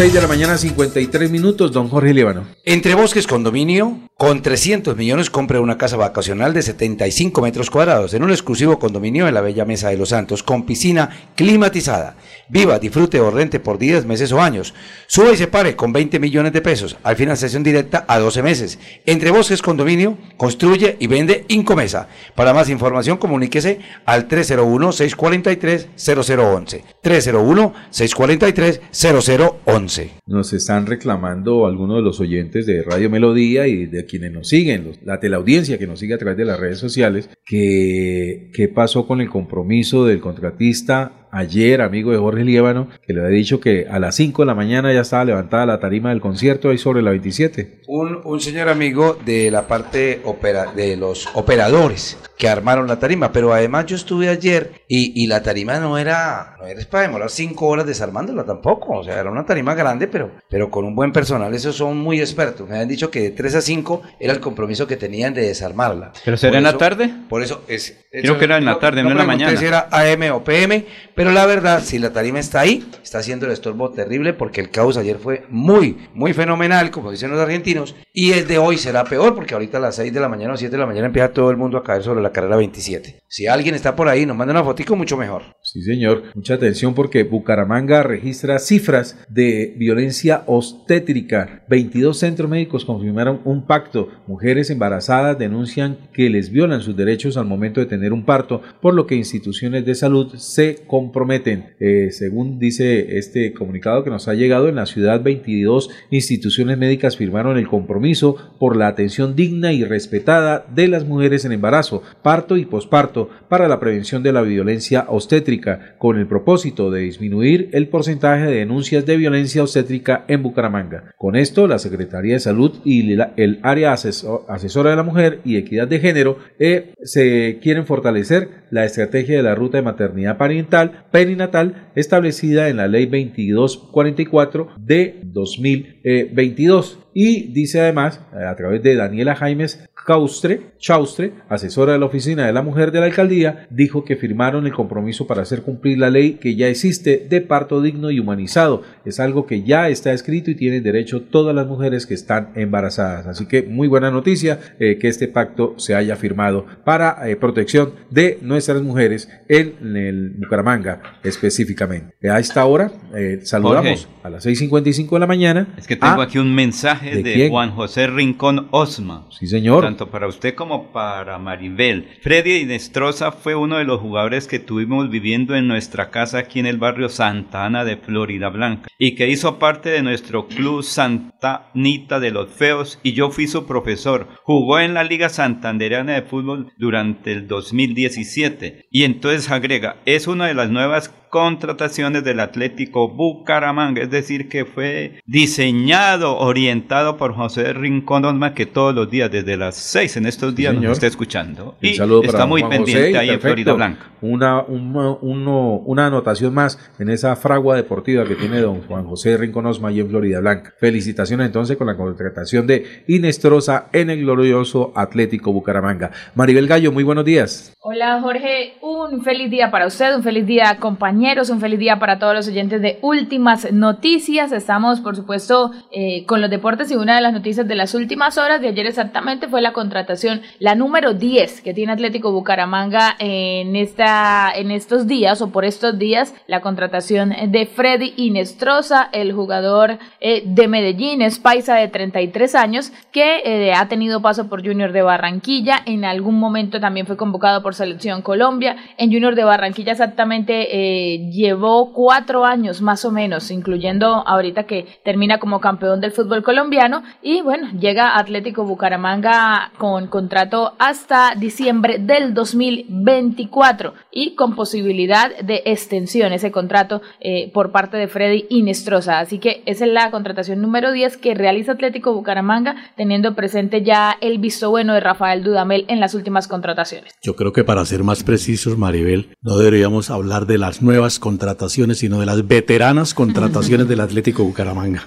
6 de la mañana, 53 minutos, don Jorge Líbano. Entre Bosques Condominio, con 300 millones compra una casa vacacional de 75 metros cuadrados en un exclusivo condominio en la Bella Mesa de los Santos con piscina climatizada. Viva, disfrute o rente por 10 meses o años. Suba y se pare con 20 millones de pesos. Al financiación directa a 12 meses. Entre Bosques Condominio, construye y vende Incomesa. Para más información, comuníquese al 301-643-0011. 301-643-0011. Nos están reclamando algunos de los oyentes de Radio Melodía y de quienes nos siguen, los- la teleaudiencia que nos sigue a través de las redes sociales, que qué pasó con el compromiso del contratista ayer, amigo de Jorge Líbano, que le había dicho que a las 5 de la mañana ya estaba levantada la tarima del concierto ahí sobre la 27. Un, un señor amigo de la parte opera, de los operadores que armaron la tarima, pero además yo estuve ayer y, y la tarima no era, no era para demorar cinco horas desarmándola tampoco, o sea, era una tarima grande, pero, pero con un buen personal, esos son muy expertos, me habían dicho que de 3 a 5 era el compromiso que tenían de desarmarla. ¿Pero será en la tarde? Por eso es... Creo que era en la tarde, no en la mañana. si era AM o PM, pero la verdad, si la tarima está ahí, está haciendo el estorbo terrible porque el caos ayer fue muy, muy fenomenal, como dicen los argentinos, y el de hoy será peor porque ahorita a las 6 de la mañana o 7 de la mañana empieza todo el mundo a caer sobre la carrera 27. Si alguien está por ahí, nos manda una fotico, mucho mejor. Sí, señor. Mucha atención porque Bucaramanga registra cifras de violencia obstétrica. 22 centros médicos confirmaron un pacto. Mujeres embarazadas denuncian que les violan sus derechos al momento de tener un parto, por lo que instituciones de salud se comprometen. Eh, según dice este comunicado que nos ha llegado, en la ciudad 22 instituciones médicas firmaron el compromiso por la atención digna y respetada de las mujeres en embarazo, parto y posparto para la prevención de la violencia obstétrica con el propósito de disminuir el porcentaje de denuncias de violencia obstétrica en Bucaramanga. Con esto, la Secretaría de Salud y el área asesora de la mujer y equidad de género eh, se quieren fortalecer la estrategia de la ruta de maternidad parental perinatal establecida en la Ley 2244 de 2022. Y dice además, a través de Daniela Jaimes Caustre, Chaustre, asesora de la Oficina de la Mujer de la Alcaldía, dijo que firmaron el compromiso para hacer cumplir la ley que ya existe de parto digno y humanizado. Es algo que ya está escrito y tienen derecho todas las mujeres que están embarazadas. Así que muy buena noticia eh, que este pacto se haya firmado para eh, protección de nuestras mujeres en el Bucaramanga específicamente. A esta hora eh, saludamos a las 6.55 de la mañana. Es que tengo aquí un mensaje de, Juan José Rincón Osma. Sí, señor tanto para usted como para Maribel. Freddy Inestrosa fue uno de los jugadores que tuvimos viviendo en nuestra casa aquí en el barrio Santa Ana de Florida Blanca y que hizo parte de nuestro club Santa Anita de los Feos y yo fui su profesor. Jugó en la Liga Santandereana de Fútbol durante el 2017 y entonces agrega, es una de las nuevas contrataciones del Atlético Bucaramanga, es decir, que fue diseñado, orientado por José Rincón Osma, que todos los días, desde las seis en estos días, nos está escuchando. y está muy pendiente ahí en Florida Blanca. Una, una anotación más en esa fragua deportiva que tiene don Juan José Rincón Osma ahí en Florida Blanca. Felicitaciones entonces con la contratación de Inestrosa en el glorioso Atlético Bucaramanga. Maribel Gallo, muy buenos días. Hola Jorge, un feliz día para usted, un feliz día un feliz día para todos los oyentes de Últimas Noticias. Estamos por supuesto eh, con los deportes y una de las noticias de las últimas horas de ayer exactamente fue la contratación, la número 10 que tiene Atlético Bucaramanga en, esta, en estos días o por estos días, la contratación de Freddy Inestrosa, el jugador eh, de Medellín, es paisa de 33 años que eh, ha tenido paso por Junior de Barranquilla, en algún momento también fue convocado por Selección Colombia. En Junior de Barranquilla exactamente llevó cuatro años más o menos, incluyendo ahorita que termina como campeón del fútbol colombiano. Y bueno, llega Atlético Bucaramanga con contrato hasta diciembre del 2024 y con posibilidad de extensión ese contrato eh, por parte de Freddy Inestrosa. Así que esa es la contratación número 10 que realiza Atlético Bucaramanga, teniendo presente ya el visto bueno de Rafael Dudamel en las últimas contrataciones. Yo creo que para ser más precisos, Maribel, no deberíamos hablar de las nuevas contrataciones, sino de las veteranas contrataciones del Atlético Bucaramanga.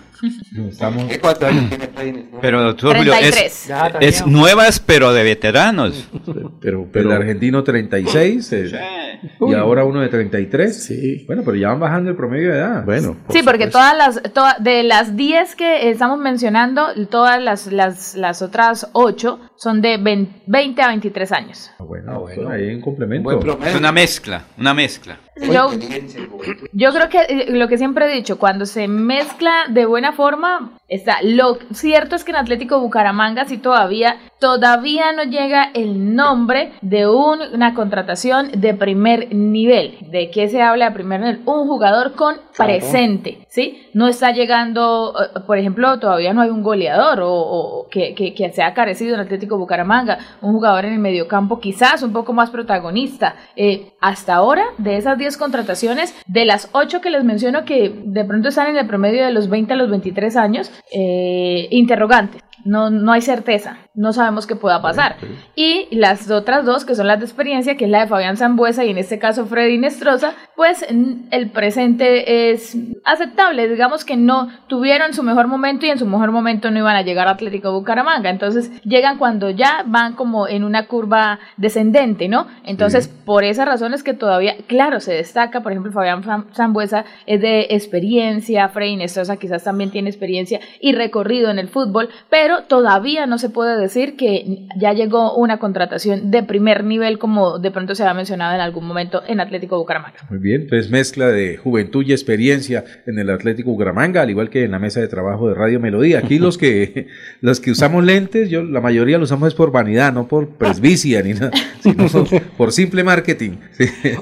Estamos... Pero Julio, es, es, nuevas pero de veteranos. Pero, pero el argentino 36 eh, y ahora uno de 33. Sí. Bueno, pero ya van bajando el promedio de edad. Bueno. sí, porque todas las de las 10 que estamos mencionando, todas las, las, las otras 8 son de 20 a 23 años. Ah, bueno, ah, bueno. ahí en complemento. Es una mezcla, una mezcla. Yo, yo, creo que eh, lo que siempre he dicho, cuando se mezcla de buena forma, está. Lo cierto es que en Atlético Bucaramanga sí todavía, todavía no llega el nombre de una contratación de primer nivel. ¿De qué se habla de primer nivel? Un jugador con presente, ¿sí? No está llegando, eh, por ejemplo, todavía no hay un goleador o, que, que, que sea carecido en Atlético Bucaramanga, un jugador en el mediocampo quizás un poco más protagonista. Eh, hasta ahora, de esas 10 contrataciones, de las 8 que les menciono que de pronto están en el promedio de los 20 a los 23 años, eh, interrogantes. No, no hay certeza, no sabemos qué pueda pasar. Y las otras dos, que son las de experiencia, que es la de Fabián Zambuesa y en este caso Freddy Nestroza, pues el presente es aceptable. Digamos que no tuvieron su mejor momento y en su mejor momento no iban a llegar a Atlético Bucaramanga. Entonces llegan cuando ya van como en una curva descendente, ¿no? Entonces, por esas razones que todavía, claro, se destaca, por ejemplo, Fabián Zambuesa es de experiencia, Freddy Nestroza quizás también tiene experiencia y recorrido en el fútbol, pero pero todavía no se puede decir que ya llegó una contratación de primer nivel como de pronto se ha mencionado en algún momento en Atlético Bucaramanga. Muy bien, pues mezcla de juventud y experiencia en el Atlético Bucaramanga, al igual que en la mesa de trabajo de Radio Melodía. Aquí los que los que usamos lentes, yo la mayoría lo usamos es por vanidad, no por presbicia ni nada, sino por simple marketing.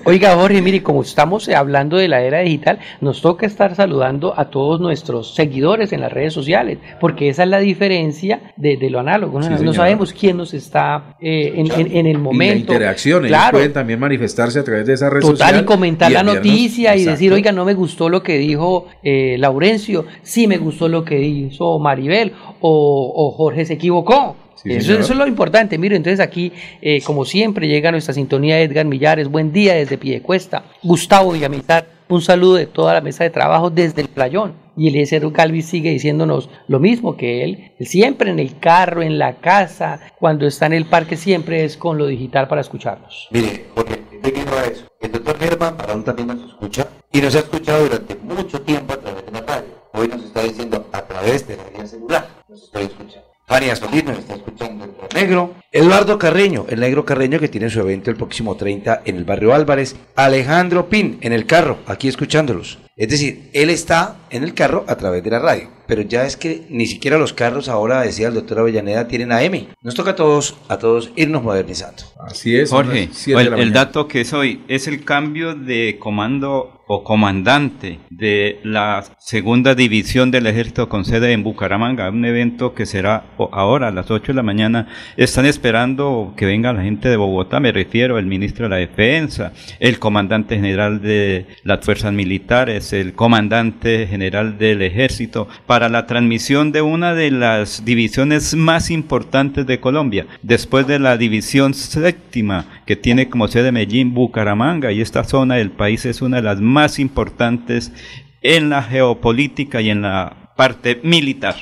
Oiga, Jorge, mire, como estamos hablando de la era digital, nos toca estar saludando a todos nuestros seguidores en las redes sociales, porque esa es la diferencia de, de lo análogo. No, Sí, no señor. sabemos quién nos está eh, en, en- en el Y la momento. interacción, ellos pueden también manifestarse a través de esa red Total, social. y comentar la noticia y decir, oiga, no me gustó lo que dijo eh, Laurencio, sí me gustó lo que hizo Maribel, o, o Jorge se equivocó. Sí, eso, señor. eso es lo importante. Mire, entonces aquí, eh, como siempre, llega nuestra sintonía Edgar Millares. Buen día desde Piedecuesta. Gustavo Villamizar, un saludo de toda la mesa de trabajo desde el playón. Y Eliezer Calvi sigue diciéndonos lo mismo que él. Siempre en el carro, en la casa, cuando está en el parque, siempre es con lo digital para escucharnos. Mire, Jorge, ¿de qué va eso? El doctor Germán Barón también nos escucha y nos ha escuchado durante mucho tiempo a través de la radio. Hoy nos está diciendo a través de la línea celular. Nos estoy escuchando. Fania Solís nos está escuchando el negro. Eduardo Carreño, el negro Carreño que tiene su evento el próximo 30 en el barrio Álvarez. Alejandro Pin en el carro, aquí escuchándolos. Es decir, él está en el carro a través de la radio. Pero ya es que ni siquiera los carros ahora, decía el doctor Avellaneda, tienen AM. Nos toca a todos, a todos irnos modernizando. Así es. Jorge, el, el dato que es hoy es el cambio de comando o comandante de la segunda división del ejército con sede en Bucaramanga, un evento que será ahora a las 8 de la mañana. Están esperando que venga la gente de Bogotá, me refiero el ministro de la Defensa, el comandante general de las fuerzas militares, el comandante general del ejército, para la transmisión de una de las divisiones más importantes de Colombia, después de la división séptima que tiene como sede Medellín, Bucaramanga, y esta zona del país es una de las más importantes en la geopolítica y en la parte militar.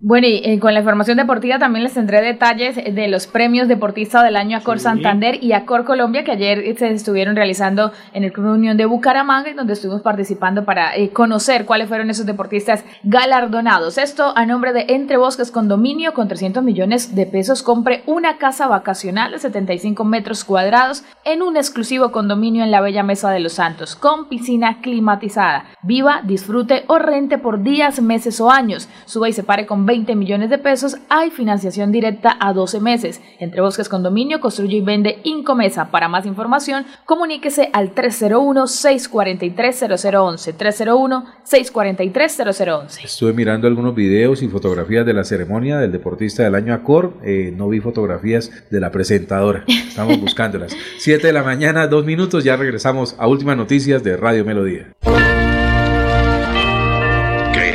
Bueno, y eh, con la información deportiva también les tendré detalles de los premios deportista del año Acor Santander y Acor Colombia que ayer se estuvieron realizando en el Club Unión de Bucaramanga donde estuvimos participando para eh, conocer cuáles fueron esos deportistas galardonados. Esto a nombre de Entre Bosques Condominio con 300 millones de pesos compre una casa vacacional de 75 metros cuadrados en un exclusivo condominio en la Bella Mesa de los Santos con piscina climatizada. Viva, disfrute o rente por días, meses o años. Suba y se pare con 20 millones de pesos. Hay financiación directa a 12 meses. Entre Bosques Condominio construye y vende Incomesa. Para más información, comuníquese al 301-643-0011. 301-643-0011. Estuve mirando algunos videos y fotografías de la ceremonia del deportista del año Acor. Eh, no vi fotografías de la presentadora. Estamos buscándolas. 7 de la mañana, dos minutos. Ya regresamos a últimas noticias de Radio Melodía.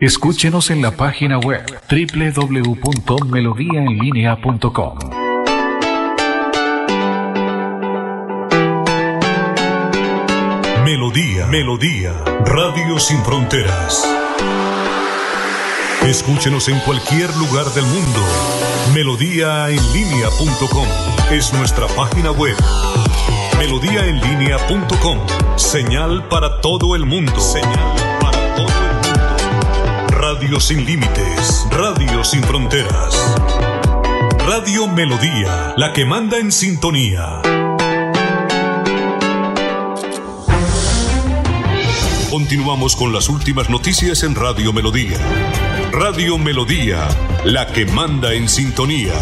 Escúchenos en la página web www.melodiaenlinea.com. Melodía, Melodía, Radio Sin Fronteras. Escúchenos en cualquier lugar del mundo. Melodíaenlínea.com es nuestra página web. Melodíaenlínea.com, señal para todo el mundo. Señal Radio sin límites, Radio sin fronteras. Radio Melodía, la que manda en sintonía. Continuamos con las últimas noticias en Radio Melodía. Radio Melodía, la que manda en sintonía.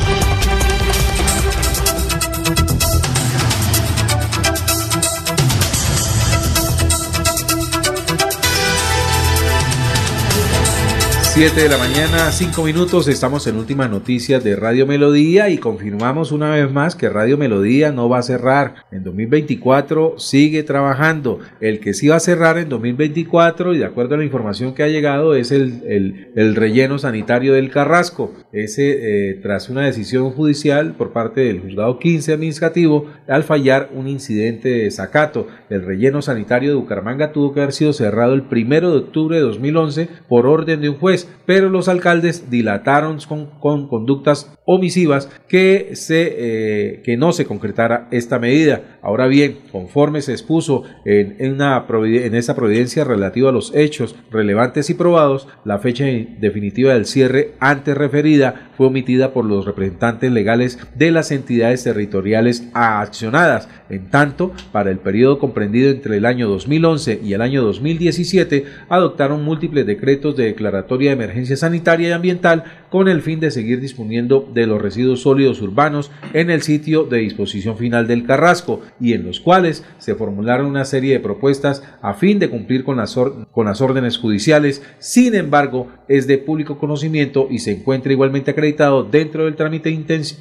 Siete de la mañana, cinco minutos, estamos en últimas noticias de Radio Melodía y confirmamos una vez más que Radio Melodía no va a cerrar. En 2024 sigue trabajando. El que sí va a cerrar en 2024 y de acuerdo a la información que ha llegado es el, el- el relleno sanitario del Carrasco. Ese eh, tras una decisión judicial por parte del juzgado 15 administrativo al fallar un incidente de desacato. El relleno sanitario de Bucaramanga tuvo que haber sido cerrado el primero de octubre de 2011 por orden de un juez, pero los alcaldes dilataron con, con conductas omisivas que, se, eh, que no se concretara esta medida. Ahora bien, conforme se expuso en, en providencia relativa a los hechos relevantes y probados, la fecha definitiva del cierre antes referida fue omitida por los representantes legales de las entidades territoriales accionadas. En tanto, para el periodo entre el año 2011 y el año 2017, adoptaron múltiples decretos de declaratoria de emergencia sanitaria y ambiental con el fin de seguir disponiendo de los residuos sólidos urbanos en el sitio de disposición final del Carrasco y en los cuales se formularon una serie de propuestas a fin de cumplir con las, con las órdenes judiciales. Sin embargo, es de público conocimiento y se encuentra igualmente acreditado dentro del trámite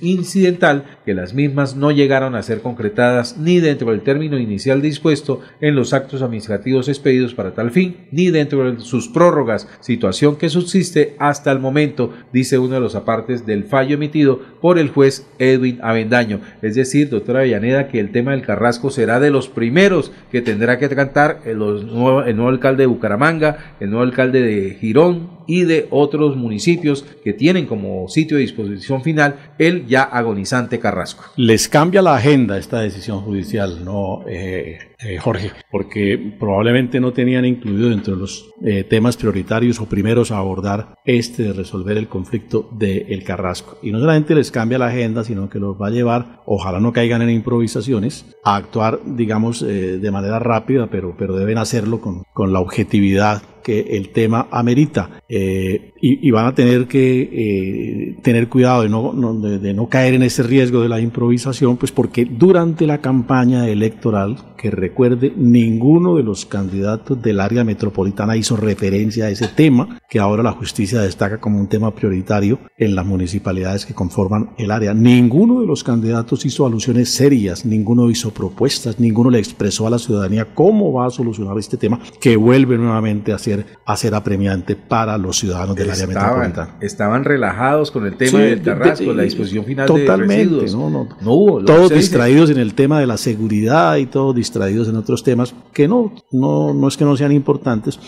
incidental que las mismas no llegaron a ser concretadas ni dentro del término inicial dispuesto en los actos administrativos expedidos para tal fin, ni dentro de sus prórrogas, situación que subsiste hasta el momento, dice uno de los apartes del fallo emitido por el juez Edwin Avendaño. Es decir, doctora Villaneda, que el tema del Carrasco será de los primeros que tendrá que cantar el, nuevo, el nuevo alcalde de Bucaramanga, el nuevo alcalde de Girón y de otros municipios que tienen como sitio de disposición final el ya agonizante Carrasco. Les cambia la agenda esta decisión judicial, ¿no, eh, eh, Jorge? Porque probablemente no tenían incluido dentro de los eh, temas prioritarios o primeros a abordar este de resolver el conflicto del Carrasco. Y no solamente les cambia la agenda, sino que los va a llevar, ojalá no caigan en improvisaciones, a actuar, digamos, de manera rápida, pero, pero deben hacerlo con, con la objetividad que el tema amerita eh, y, y van a tener que eh, tener cuidado de no, no- de, de no caer en ese riesgo de la improvisación, pues porque durante la campaña electoral, que recuerde, ninguno de los candidatos del área metropolitana hizo referencia a ese tema, que ahora la justicia destaca como un tema prioritario en las municipalidades que conforman el área. Ninguno de los candidatos hizo alusiones serias, ninguno hizo propuestas, ninguno le expresó a la ciudadanía cómo va a solucionar este tema, que vuelve nuevamente a ser, a ser apremiante para los ciudadanos del área metropolitana. Estaban, relajados con el tema Sí, del de- Carrasco, de- la disposición final Totalmente, de residuos. no, no. No hubo. todos distraídos en el tema de la seguridad y todos distraídos en otros temas que no, no, no es que no sean importantes,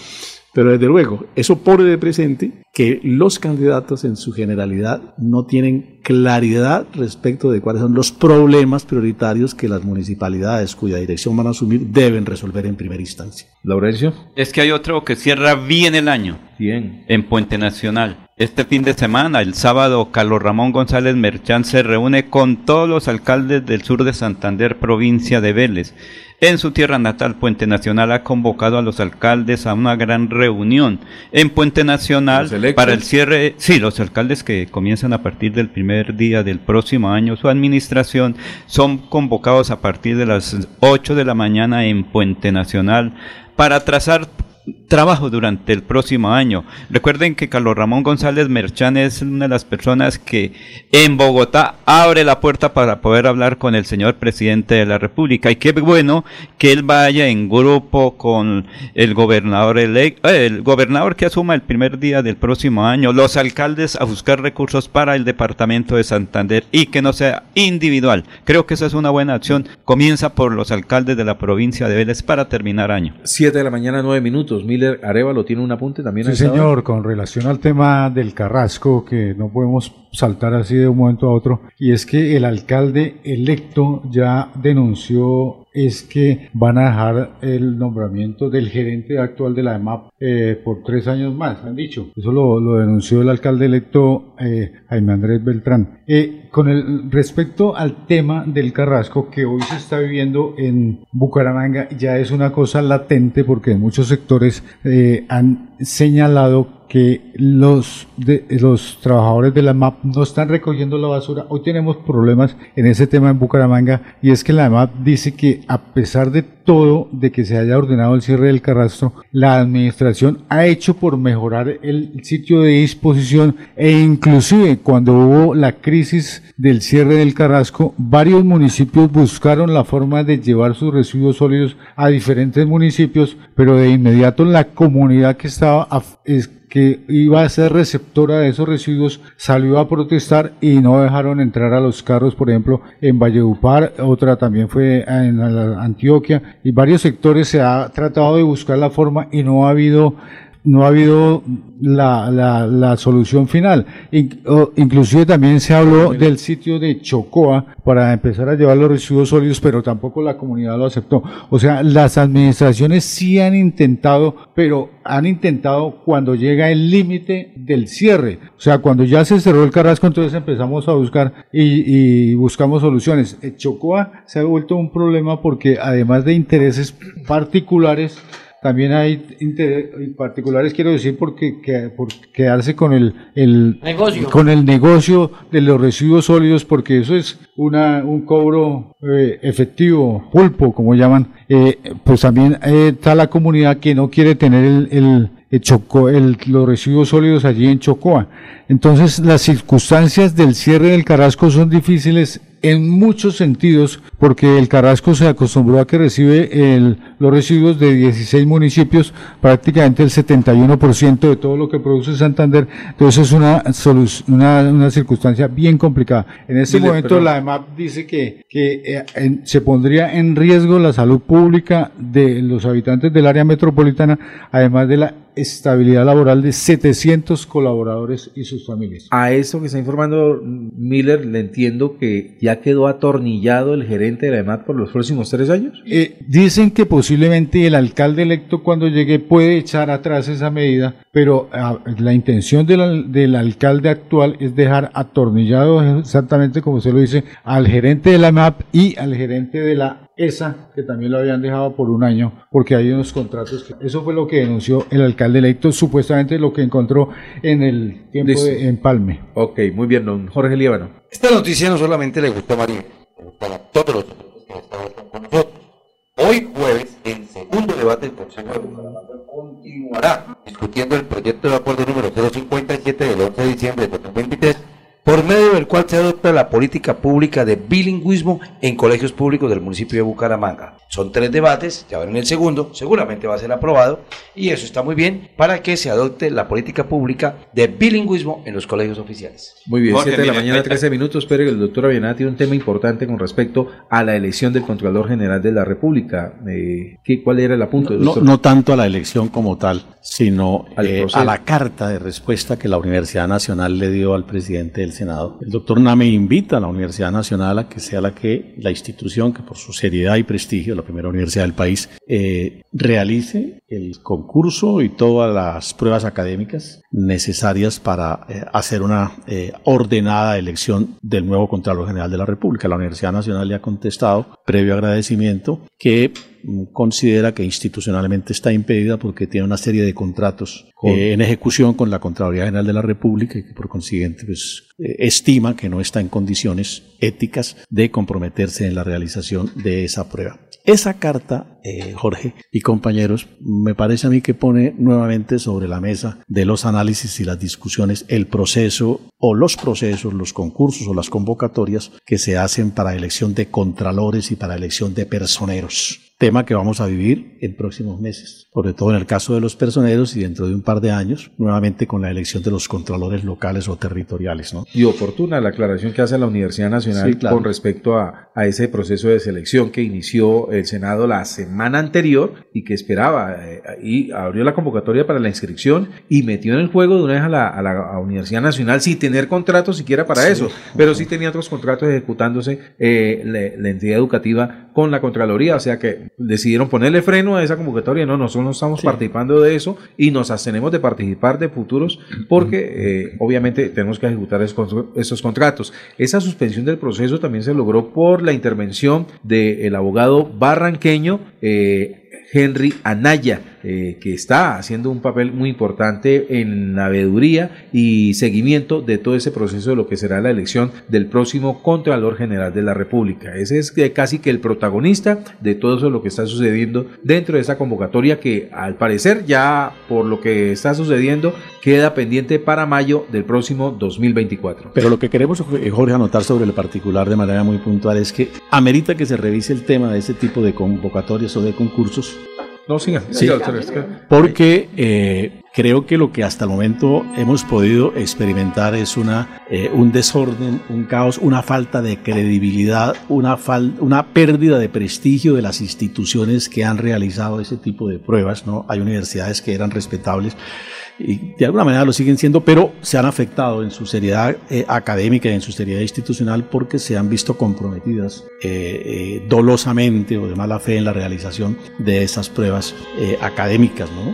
pero desde luego, eso pone de presente que los candidatos en su generalidad no tienen claridad respecto de cuáles son los problemas prioritarios que las municipalidades cuya dirección van a asumir deben resolver en primera instancia. Laurencio. Es que hay otro que cierra bien el año. Bien. En Puente Nacional. Este fin de semana, el sábado, Carlos Ramón González Merchán se reúne con todos los alcaldes del sur de Santander, provincia de Vélez. En su tierra natal, Puente Nacional ha convocado a los alcaldes a una gran reunión en Puente Nacional para el cierre. Sí, los alcaldes que comienzan a partir del primer día del próximo año su administración son convocados a partir de las 8 de la mañana en Puente Nacional para trazar trabajo durante el próximo año. Recuerden que Carlos Ramón González Merchán es una de las personas que en Bogotá abre la puerta para poder hablar con el señor presidente de la República. Y qué bueno que él vaya en grupo con el gobernador electo, el gobernador que asuma el primer día del próximo año, los alcaldes a buscar recursos para el departamento de Santander y que no sea individual. Creo que esa es una buena acción. Comienza por los alcaldes de la provincia de Vélez para terminar año. 7 de la mañana, 9 minutos. Miller Arevalo tiene un apunte también. Sí, señor, con relación al tema del Carrasco, que no podemos saltar así de un momento a otro, y es que el alcalde electo ya denunció es que van a dejar el nombramiento del gerente actual de la EMAP eh, por tres años más, han dicho. Eso lo, lo denunció el alcalde electo eh, Jaime Andrés Beltrán. Eh, con respecto al tema del Carrasco que hoy se está viviendo en Bucaramanga, ya es una cosa latente porque muchos sectores han señalado que los, de, los trabajadores de la MAP no están recogiendo la basura. Hoy tenemos problemas en ese tema en Bucaramanga y es que la MAP dice que a pesar de todo, de que se haya ordenado el cierre del carrastro, la administración ha hecho por mejorar el sitio de disposición e inclusive cuando hubo la crisis del cierre del carrasco, varios municipios buscaron la forma de llevar sus residuos sólidos a diferentes municipios, pero de inmediato la comunidad que estaba que iba a ser receptora de esos residuos salió a protestar y no dejaron entrar a los carros, por ejemplo, en Valledupar, otra también fue en Antioquia y varios sectores se ha tratado de buscar la forma y no ha habido no ha habido la, la, la solución final. inclusive también se habló del sitio de Chocoa para empezar a llevar los residuos sólidos, pero tampoco la comunidad lo aceptó. O sea, las administraciones sí han intentado, pero han intentado cuando llega el límite del cierre. O sea, cuando ya se cerró el carrasco, entonces empezamos a buscar y, y buscamos soluciones. Chocoa se ha vuelto un problema porque además de intereses particulares, también hay particulares, quiero decir, porque que, por quedarse con el, el negocio. con el negocio de los residuos sólidos, porque eso es una, un cobro eh, efectivo, pulpo, como llaman. Eh, pues también eh, está la comunidad que no quiere tener el, el Chocó, el, los residuos sólidos allí en Chocoa. Entonces, las circunstancias del cierre del Carrasco son difíciles en muchos sentidos, porque el Carrasco se acostumbró a que recibe el, los residuos de 16 municipios, prácticamente el 71% de todo lo que produce Santander. Entonces es una, una, una circunstancia bien complicada. En este momento la EMAP dice que, que eh, se pondría en riesgo la salud pública de los habitantes del área metropolitana, además de la estabilidad laboral de 700 colaboradores y sus familias. A eso que está informando Miller, le entiendo que ya quedó atornillado el gerente de la EMAT por los próximos tres años. Eh, dicen que posiblemente el alcalde electo cuando llegue puede echar atrás esa medida, pero ah, la intención del, del alcalde actual es dejar atornillado exactamente como se lo dice al gerente de la EMAP y al gerente de la esa que también lo habían dejado por un año porque hay unos contratos que eso fue lo que denunció el alcalde electo supuestamente lo que encontró en el tiempo de empalme ok muy bien don Jorge Líbano. Esta noticia no solamente le gustó a María le gustó a todos los que estaban con nosotros hoy jueves el segundo debate del Consejo de Bucaramanga continuará discutiendo el proyecto de acuerdo número 057 del 11 de diciembre de 2023 por medio del cual se adopta la política pública de bilingüismo en colegios públicos del municipio de Bucaramanga. Son tres debates, ya ven el segundo, seguramente va a ser aprobado, y eso está muy bien para que se adopte la política pública de bilingüismo en los colegios oficiales. Muy bien, 7 de la mañana, 13 minutos, pero el doctor Avianada tiene un tema importante con respecto a la elección del Contralor General de la República. Eh, ¿qué, ¿Cuál era el apunte? No, no, tanto a la elección como tal, sino eh, a la carta de respuesta que la Universidad Nacional le dio al presidente del Senado. El doctor Name invita a la Universidad Nacional a que sea la que la institución que por su seriedad y prestigio, la primera universidad del país, eh, realice el concurso y todas las pruebas académicas necesarias para eh, hacer una eh, ordenada elección del nuevo Contralor General de la República. La Universidad Nacional le ha contestado, previo agradecimiento, que considera que institucionalmente está impedida porque tiene una serie de contratos eh, en ejecución con la Contraloría General de la República y que por consiguiente pues, eh, estima que no está en condiciones éticas de comprometerse en la realización de esa prueba. Esa carta, eh, Jorge y compañeros, me parece a mí que pone nuevamente sobre la mesa de los análisis y las discusiones el proceso o los procesos, los concursos o las convocatorias que se hacen para elección de contralores y para elección de personeros tema que vamos a vivir en próximos meses, sobre todo en el caso de los personeros y dentro de un par de años, nuevamente con la elección de los controladores locales o territoriales. ¿no? Y oportuna la aclaración que hace la Universidad Nacional con respecto a, a ese proceso de selección que inició el Senado la semana anterior y que esperaba eh, y abrió la convocatoria para la inscripción y metió en el juego de una vez a la, a la Universidad Nacional sin tener contrato siquiera para Sí. eso, pero sí tenía otros contratos ejecutándose eh, la, la entidad educativa con la Contraloría, o sea que decidieron ponerle freno a esa convocatoria, no, nosotros no estamos participando de eso y nos abstenemos de participar de futuros porque eh, obviamente tenemos que ejecutar esos, contr- esos contratos. Esa suspensión del proceso también se logró por la intervención del abogado barranqueño eh, Henry Anaya, eh, que está haciendo un papel muy importante en la veeduría y seguimiento de todo ese proceso de lo que será la elección del próximo Contralor General de la República. Ese es que casi que el protagonista de todo eso lo que está sucediendo dentro de esa convocatoria que al parecer ya por lo que está sucediendo queda pendiente para mayo del próximo 2024. Pero lo que queremos, eh, Jorge, anotar sobre el particular de manera muy puntual es que amerita que se revise el tema de ese tipo de convocatorias o de concursos. No, siga. Sí, porque eh, creo que lo que hasta el momento hemos podido experimentar es una, eh, un desorden, un caos, una falta de credibilidad, una, fal- una pérdida de prestigio de las instituciones que han realizado ese tipo de pruebas. ¿no? Hay universidades que eran respetables y de alguna manera lo siguen siendo, pero se han afectado en su seriedad eh, académica y en su seriedad institucional porque se han visto comprometidas eh, eh, dolosamente o de mala fe en la realización de esas pruebas académicas. ¿no?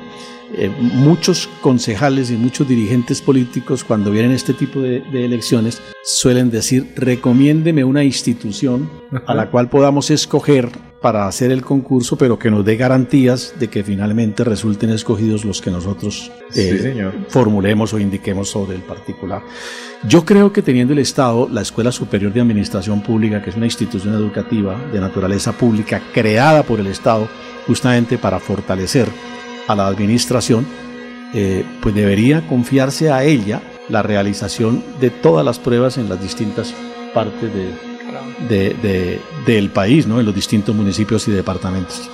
Eh, muchos concejales y muchos dirigentes políticos cuando vienen este tipo de, de elecciones suelen decir recomiéndeme una institución a la cual podamos escoger para hacer el concurso, pero que nos dé garantías de que finalmente resulten escogidos los que nosotros eh, Sí, señor. formulemos o indiquemos sobre el particular. Yo creo que teniendo el Estado, la Escuela Superior de Administración Pública, que es una institución educativa de naturaleza pública creada por el Estado justamente para fortalecer a la administración, eh, pues debería confiarse a ella la realización de todas las pruebas en las distintas partes de, de- de- del país, ¿no? en los distintos municipios y departamentos.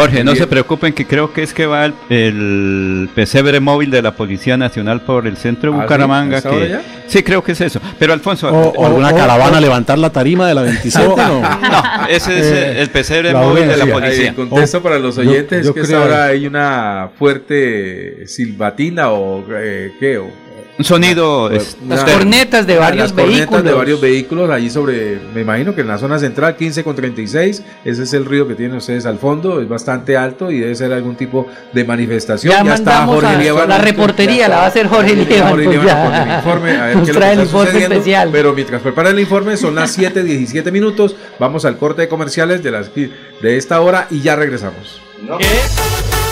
Jorge, no se preocupen que creo que es que va el, el pesebre móvil de la Policía Nacional por el centro de ¿Ah, sí? Bucaramanga. ¿A esa hora que, sí, creo que es eso. Pero Alfonso... O, o alguna caravana a levantar la tarima de la 27, ¿no? No, ese es Eh, el pesebre móvil de la policía. Ahí, contexto para los Yo- oyentes yo es que creo- ahora hay una fuerte silbatina o eh, qué o Un sonido, Pues, es- Las una- cornetas de varios las cornetas vehículos. de varios vehículos ahí sobre, me imagino que en la zona central 15 con 36, ese es el río que tienen ustedes al fondo, es bastante alto y debe ser algún tipo de manifestación. Ya está mandamos Jorge a- Líbano. la reportería la va a hacer Jorge Líbano, Jorge ya. con el informe, a ver qué trae el está informe especial. Pero mientras prepara el informe, son las 7, 17 minutos, vamos al corte de comerciales de, las, de esta hora y ya regresamos.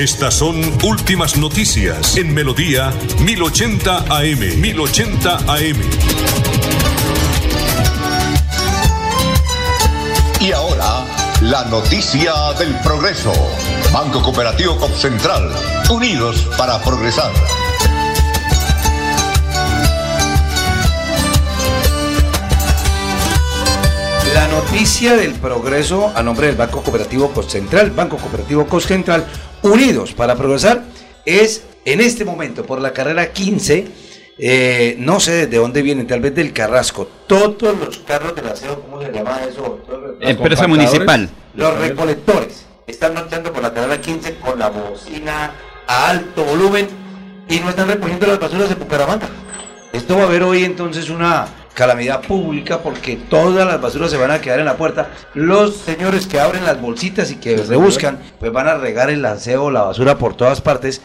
Estas son últimas noticias en Melodía 1080 AM. 1080 AM. Y ahora, la noticia del progreso. Banco Cooperativo Cop Central, unidos para progresar. La noticia del progreso a nombre del Banco Cooperativo Central, Banco Cooperativo Central, unidos para progresar, es en este momento por la carrera 15, eh, no sé de dónde vienen, tal vez del Carrasco, todos los carros del aseo, ¿cómo se llama eso? Empresa municipal. Los recolectores están norteando por la carrera 15 con la bocina a alto volumen y no están recogiendo las basuras de Bucaramanga. Esto va a haber hoy entonces una calamidad pública porque todas las basuras se van a quedar en la puerta. Los señores que abren las bolsitas y que rebuscan, pues van a regar el aseo, la basura por todas partes.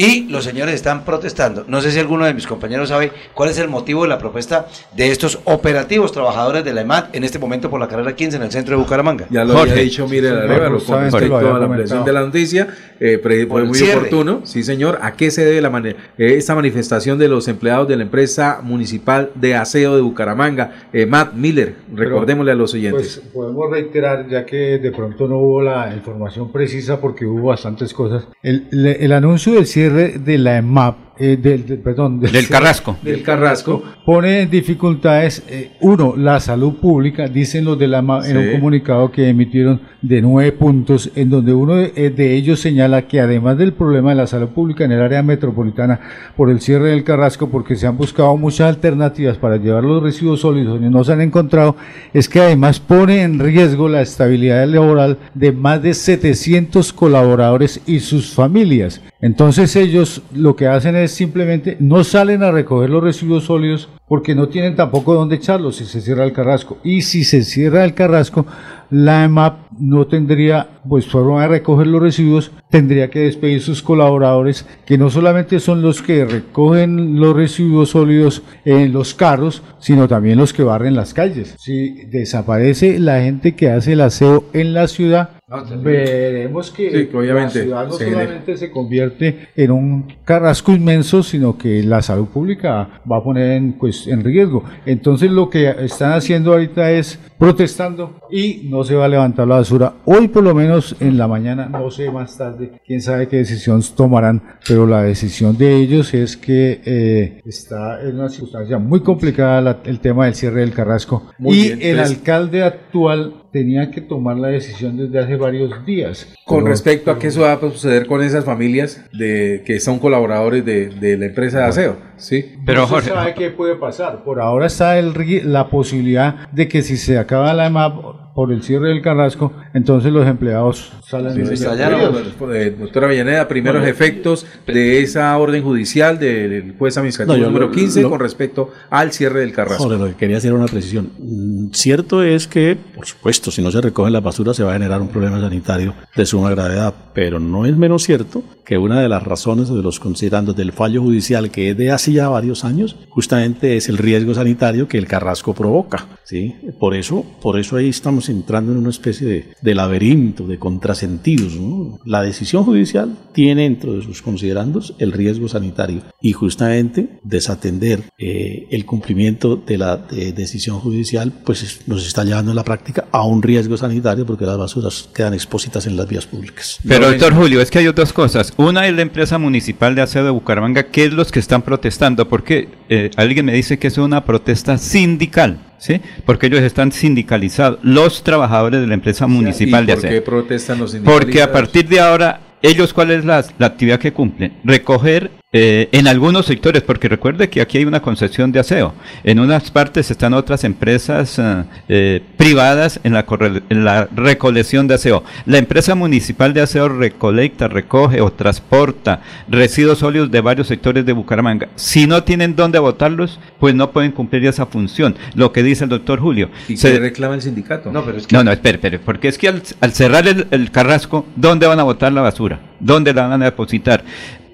Y los señores están protestando. No sé si alguno de mis compañeros sabe cuál es el motivo de la propuesta de estos operativos trabajadores de la EMAT en este momento por la carrera 15 en el centro de Bucaramanga. Ya lo había dicho Mire Arevalo con respecto a la ampliación de la noticia, eh, pre- fue el muy cierre. oportuno, sí señor. ¿A qué se debe la eh, esta manifestación de los empleados de la empresa municipal de aseo de Bucaramanga? Eh, Matt Miller, recordémosle a los oyentes. Pues podemos reiterar, ya que de pronto no hubo la información precisa porque hubo bastantes cosas. El, le- el anuncio del cierre de la EMAP, eh, del, del- perdón, Del cierre Carrasco. Del Carrasco pone en dificultades, eh, uno, la salud pública, dicen los de la EMAP en Sí. un comunicado que emitieron de nueve puntos, en donde uno de, eh, de ellos señala que además del problema de la salud pública en el área metropolitana por el cierre del Carrasco, porque se han buscado muchas alternativas para llevar los residuos sólidos y no se han encontrado, es que además pone en riesgo la estabilidad laboral de más de 700 colaboradores y sus familias. Entonces ellos lo que hacen es simplemente no salen a recoger los residuos sólidos porque no tienen tampoco dónde echarlos si se cierra el carrasco. Y si se cierra el carrasco, la EMAP no tendría pues forma de recoger los residuos, tendría que despedir sus colaboradores, que no solamente son los que recogen los residuos sólidos en los carros, sino también los que barren las calles. Si desaparece la gente que hace el aseo en la ciudad, veremos que, Sí, que obviamente la ciudad no se solamente se convierte en un carrasco inmenso, sino que la salud pública va a poner en, pues, en riesgo. Entonces lo que están haciendo ahorita es protestando y no se va a levantar la basura. Hoy por lo menos en la mañana, no sé más tarde, quién sabe qué decisión tomarán, pero la decisión de ellos es que eh, está en una circunstancia muy complicada la- el tema del cierre del carrasco. Muy y bien, el alcalde actual tenía que tomar la decisión desde hace varios días. Con Pero- respecto a qué eso va a suceder con esas familias de que son colaboradores de, de la empresa de aseo, ¿sí? Pero, no se sabe qué puede pasar. Por ahora está el, la posibilidad de que si se acaba la EMAP por el cierre del Carrasco, entonces los empleados salen Sí, de sí, despedidos. Eh, doctora Avellaneda, primeros Bueno, efectos de esa orden judicial del juez administrativo No, número lo- 15 lo- con respecto al cierre del Carrasco. Jorge, lo que quería hacer era una precisión. Mm, Cierto es que, por supuesto, si no se recogen las basuras se va a generar un problema sanitario de suma gravedad, pero no es menos cierto que una de las razones o de los considerandos del fallo judicial que es de hace ya varios años, justamente es el riesgo sanitario que el carrasco provoca. ¿sí? Por, eso, por eso ahí estamos entrando en una especie de, de laberinto, de contrasentidos. ¿no? La decisión judicial tiene dentro de sus considerandos el riesgo sanitario y justamente desatender eh, el cumplimiento de la eh, decisión judicial pues es- nos está llevando en la práctica a un riesgo sanitario porque las basuras quedan expositas en las vías públicas. Pero doctor Julio, es que hay otras cosas. Una es la empresa municipal de aseo de Bucaramanga, que es los que están protestando, porque eh, alguien me dice que es una protesta sindical, ¿sí? Porque ellos están sindicalizados, los trabajadores de la empresa municipal ¿Y de por aseo. qué protestan los Porque a sindicalizados? partir de ahora, ellos cuál es la, la actividad que cumplen? Recoger eh, en algunos sectores, porque recuerde que aquí hay una concesión de aseo. En unas partes están otras empresas eh, eh, privadas en la, corre- en la recolección de aseo. La empresa municipal de aseo recolecta, recoge o transporta residuos sólidos de varios sectores de Bucaramanga. Si no tienen dónde botarlos, pues no pueden cumplir esa función. Lo que dice el doctor Julio. ¿Y Se- qué reclama el sindicato? No, pero es no, no, espere, espere, porque es que al, al cerrar el, el carrasco, ¿dónde van a botar la basura? ¿Dónde la van a depositar?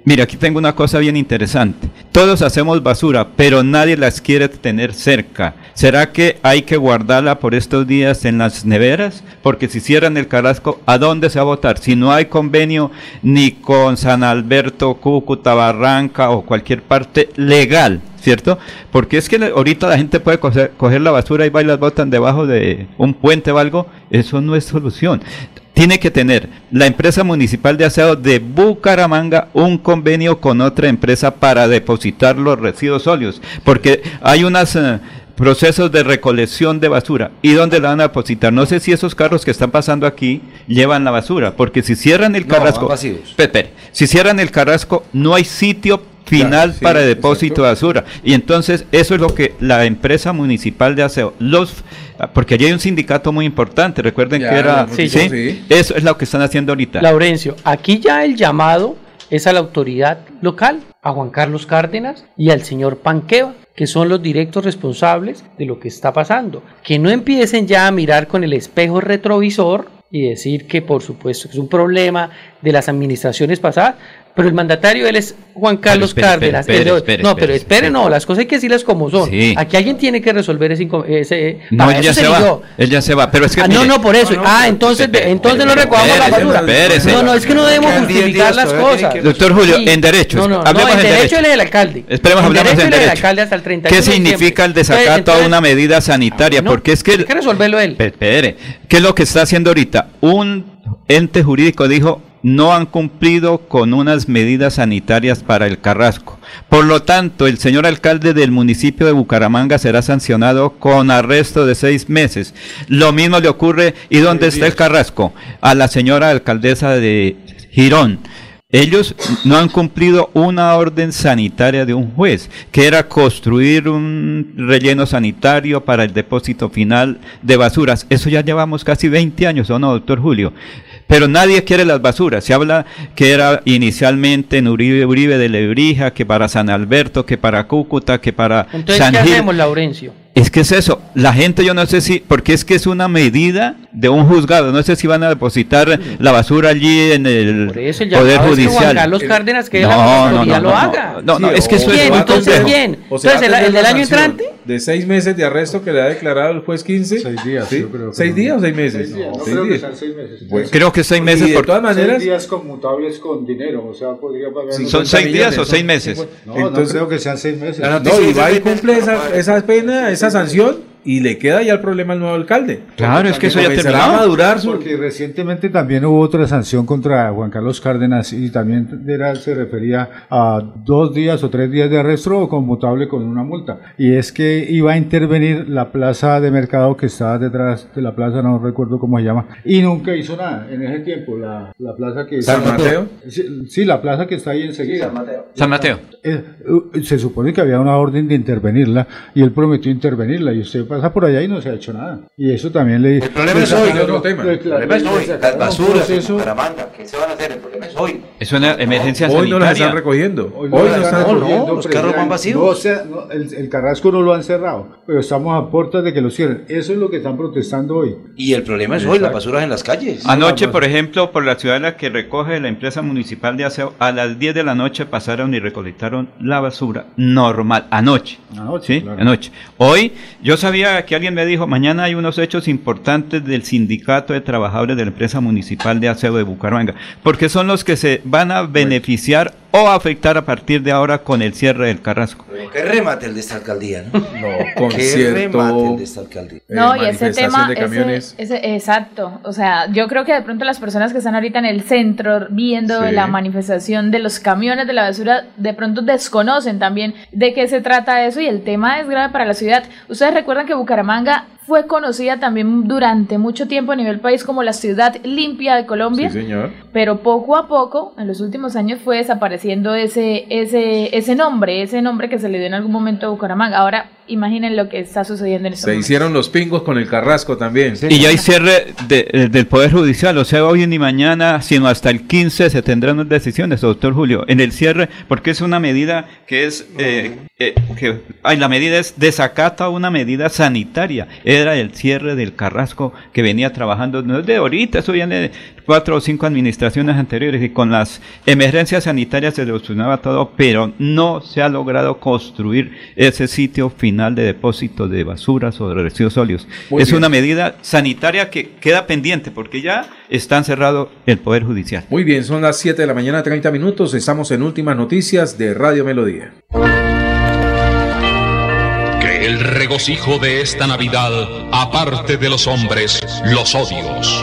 Mira, aquí tengo una cosa bien interesante. Todos hacemos basura, pero nadie las quiere tener cerca. ¿Será que hay que guardarla por estos días en las neveras? Porque si cierran el carrasco, ¿a dónde se va a botar? Si no hay convenio ni con San Alberto, Cúcuta, Barranca o cualquier parte legal, ¿cierto? Porque es que ahorita la gente puede coger, coger la basura y va y las botan debajo de un puente o algo. Eso no es solución. Tiene que tener la empresa municipal de aseo de Bucaramanga un convenio con otra empresa para depositar los residuos sólidos, porque hay unos procesos de recolección de basura. ¿Y dónde la van a depositar? No sé si esos carros que están pasando aquí llevan la basura, porque si cierran el No, carrasco. Espere, espere. si cierran el carrasco, no hay sitio final para depósito de basura. Y entonces eso es lo que la empresa municipal de aseo, los porque allí hay un sindicato muy importante, recuerden Ya, que era, sí, ¿sí? sí. Eso es lo que están haciendo ahorita. Laurencio, aquí ya el llamado es a la autoridad local, a Juan Carlos Cárdenas y al señor Panqueva, que son los directos responsables de lo que está pasando. Que no empiecen ya a mirar con el espejo retrovisor y decir que por supuesto es un problema de las administraciones pasadas, pero el mandatario él es Juan Carlos espere, espere, Cárdenas. espere, pero- espere, no, pero espere, no, las cosas hay que decirlas como son. Sí. Aquí alguien tiene que resolver ese... ese No, para él ya se va. Él ya se va. Pero es que. Ah, no, mire, no, por eso. ah, entonces, entonces no recogamos la basura. No, no, es que no debemos justificar días, las cosas. Doctor Julio, Sí. en derechos. No, no, no, Hablemos en en derecho derecho. él es el alcalde. Esperemos, hablemos derecho en es el derecho. alcalde hasta el 31 ¿Qué de diciembre. significa el desacato a una medida sanitaria? Porque es que. Hay que resolverlo él. Espere, ¿qué es lo que está haciendo ahorita? Un ente jurídico dijo no han cumplido con unas medidas sanitarias para el Carrasco. Por lo tanto, el señor alcalde del municipio de Bucaramanga será sancionado con arresto de seis meses. Lo mismo le ocurre, ¿y dónde está el Carrasco? A la señora alcaldesa de Girón. Ellos no han cumplido una orden sanitaria de un juez, que era construir un relleno sanitario para el depósito final de basuras. Eso ya llevamos casi 20 años, ¿o no, doctor Julio? Pero nadie quiere las basuras. Se habla que era inicialmente en Uribe, Uribe de Lebrija, que para San Alberto, que para Cúcuta, que para Entonces, San ¿qué hacemos, Laurencio? Es que es eso, la gente yo no sé si, porque es que es una medida de un juzgado, no sé si van a depositar la basura allí en el Por eso el Poder llamado es que Judicial. Juan Carlos Cárdenas que No, la no, no, lo no, haga. no, no, es que eso es ¿Quién? muy Entonces. ¿quién? O sea, Entonces, ¿el, el del año entrante? De seis meses de arresto que le ha declarado el juez 15. Seis días, ¿sí? ¿Seis días o seis meses? Seis días, no Seis creo que sean seis meses. Creo que seis meses Y de por- todas maneras. Seis días conmutables con dinero, o sea, podría pagar. Sí, ¿Son 50 seis días millones, o seis meses? 50. No, Entonces- no creo que sean seis meses. No, y va y cumple esa, esa pena, esa sanción, y le queda ya el problema al nuevo alcalde. Claro, es que eso ya terminó. a madurar su... Porque recientemente también hubo otra sanción contra Juan Carlos Cárdenas y también era, se refería a dos días o tres días de arresto o conmutable con una multa. Y es que iba a intervenir la plaza de mercado que estaba detrás de la plaza, no recuerdo cómo se llama, y nunca hizo nada en ese tiempo. La, la plaza que ¿San Mateo? Sí, sí, la plaza que está ahí enseguida. San Mateo. Eh, uh, se supone que había una orden de intervenirla y él prometió intervenirla y usted pasa por allá y no se ha hecho nada. Y eso también le... El problema es hoy, otro tema. El problema es hoy. Las basuras en Bucaramanga, ¿qué se van a hacer? El problema es hoy. Es una emergencia Hoy no las están recogiendo. Hoy no no, las están recogiendo. no, los carros van vacíos. No, o sea, no, el, el Carrasco no lo han cerrado, pero estamos a puertas de que lo cierren. Eso es lo que están protestando hoy. Y el problema es hoy, las basuras en las calles. Anoche, por ejemplo, por la ciudadela que recoge la empresa municipal de aseo, a las 10 de la noche pasaron y recolectaron la basura normal, anoche. Anoche, ¿sí? claro. Anoche. Hoy, yo sabía que alguien me dijo, mañana hay unos hechos importantes del sindicato de trabajadores de la empresa municipal de aseo de Bucaramanga, porque son los que se van a beneficiar o afectar a partir de ahora con el cierre del Carrasco. Qué remate el de esta alcaldía, ¿no? No, concierto. Qué remate el de esta alcaldía. No, eh, y ese tema, de camiones. ese, ese- exacto, o sea, yo creo que de pronto las personas que están ahorita en el centro viendo Sí. la manifestación de los camiones de la basura, de pronto desconocen también de qué se trata eso y el tema es grave para la ciudad. Ustedes recuerdan que Bucaramanga fue conocida también durante mucho tiempo a nivel país como la ciudad limpia de Colombia. Sí, señor. Pero poco a poco, en los últimos años, fue desapareciendo ese, ese, ese nombre, ese nombre que se le dio en algún momento a Bucaramanga. Ahora, imaginen lo que está sucediendo en este Se momento. hicieron los pingos con el Carrasco también. Y ya hay cierre de- eh, del Poder Judicial, o sea, hoy ni mañana, sino hasta el 15 se tendrán decisiones, doctor Julio, en el cierre, porque es una medida que es, eh, eh, que, ay, la medida es desacata una medida sanitaria, era el cierre del Carrasco que venía trabajando, no es de ahorita, eso viene de cuatro o cinco administraciones anteriores y con las emergencias sanitarias se solucionaba todo, pero no se ha logrado construir ese sitio final de depósito de basuras o de residuos sólidos. Muy es bien. una medida sanitaria que queda pendiente porque ya está encerrado el Poder Judicial. Muy bien, son las 7 de la mañana, 30 minutos. Estamos en últimas noticias de Radio Melodía. Que el regocijo de esta Navidad aparte de los hombres los odios,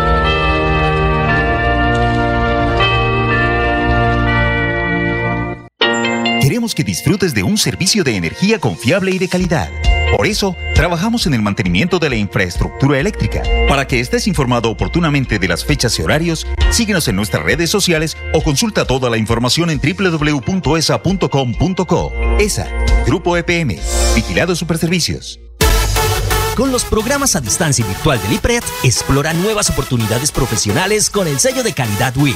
Queremos que disfrutes de un servicio de energía confiable y de calidad. Por eso, trabajamos en el mantenimiento de la infraestructura eléctrica. Para que estés informado oportunamente de las fechas y horarios, síguenos en nuestras redes sociales o consulta toda la información en www.esa.com.co. ESA, Grupo EPM, Vigilado Superservicios. Con los programas a distancia virtual del IPRED, explora nuevas oportunidades profesionales con el sello de calidad WIS.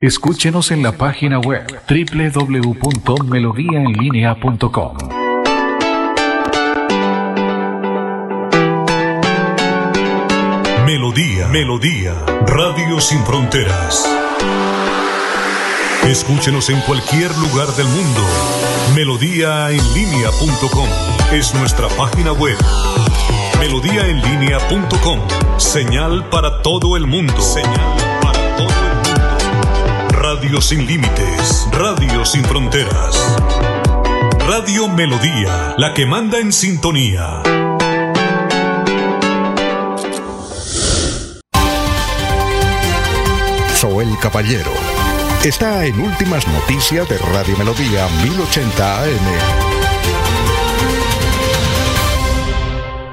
Escúchenos en la página web www.melodiaenlinea.com. Melodía, Melodía, Radio Sin Fronteras. Escúchenos en cualquier lugar del mundo. Melodíaenlínea.com es nuestra página web. Melodíaenlínea.com, señal para todo el mundo. Señal Radio sin límites, Radio sin fronteras. Radio Melodía, la que manda en sintonía. Soel Caballero está en Últimas Noticias de Radio Melodía 1080 AM.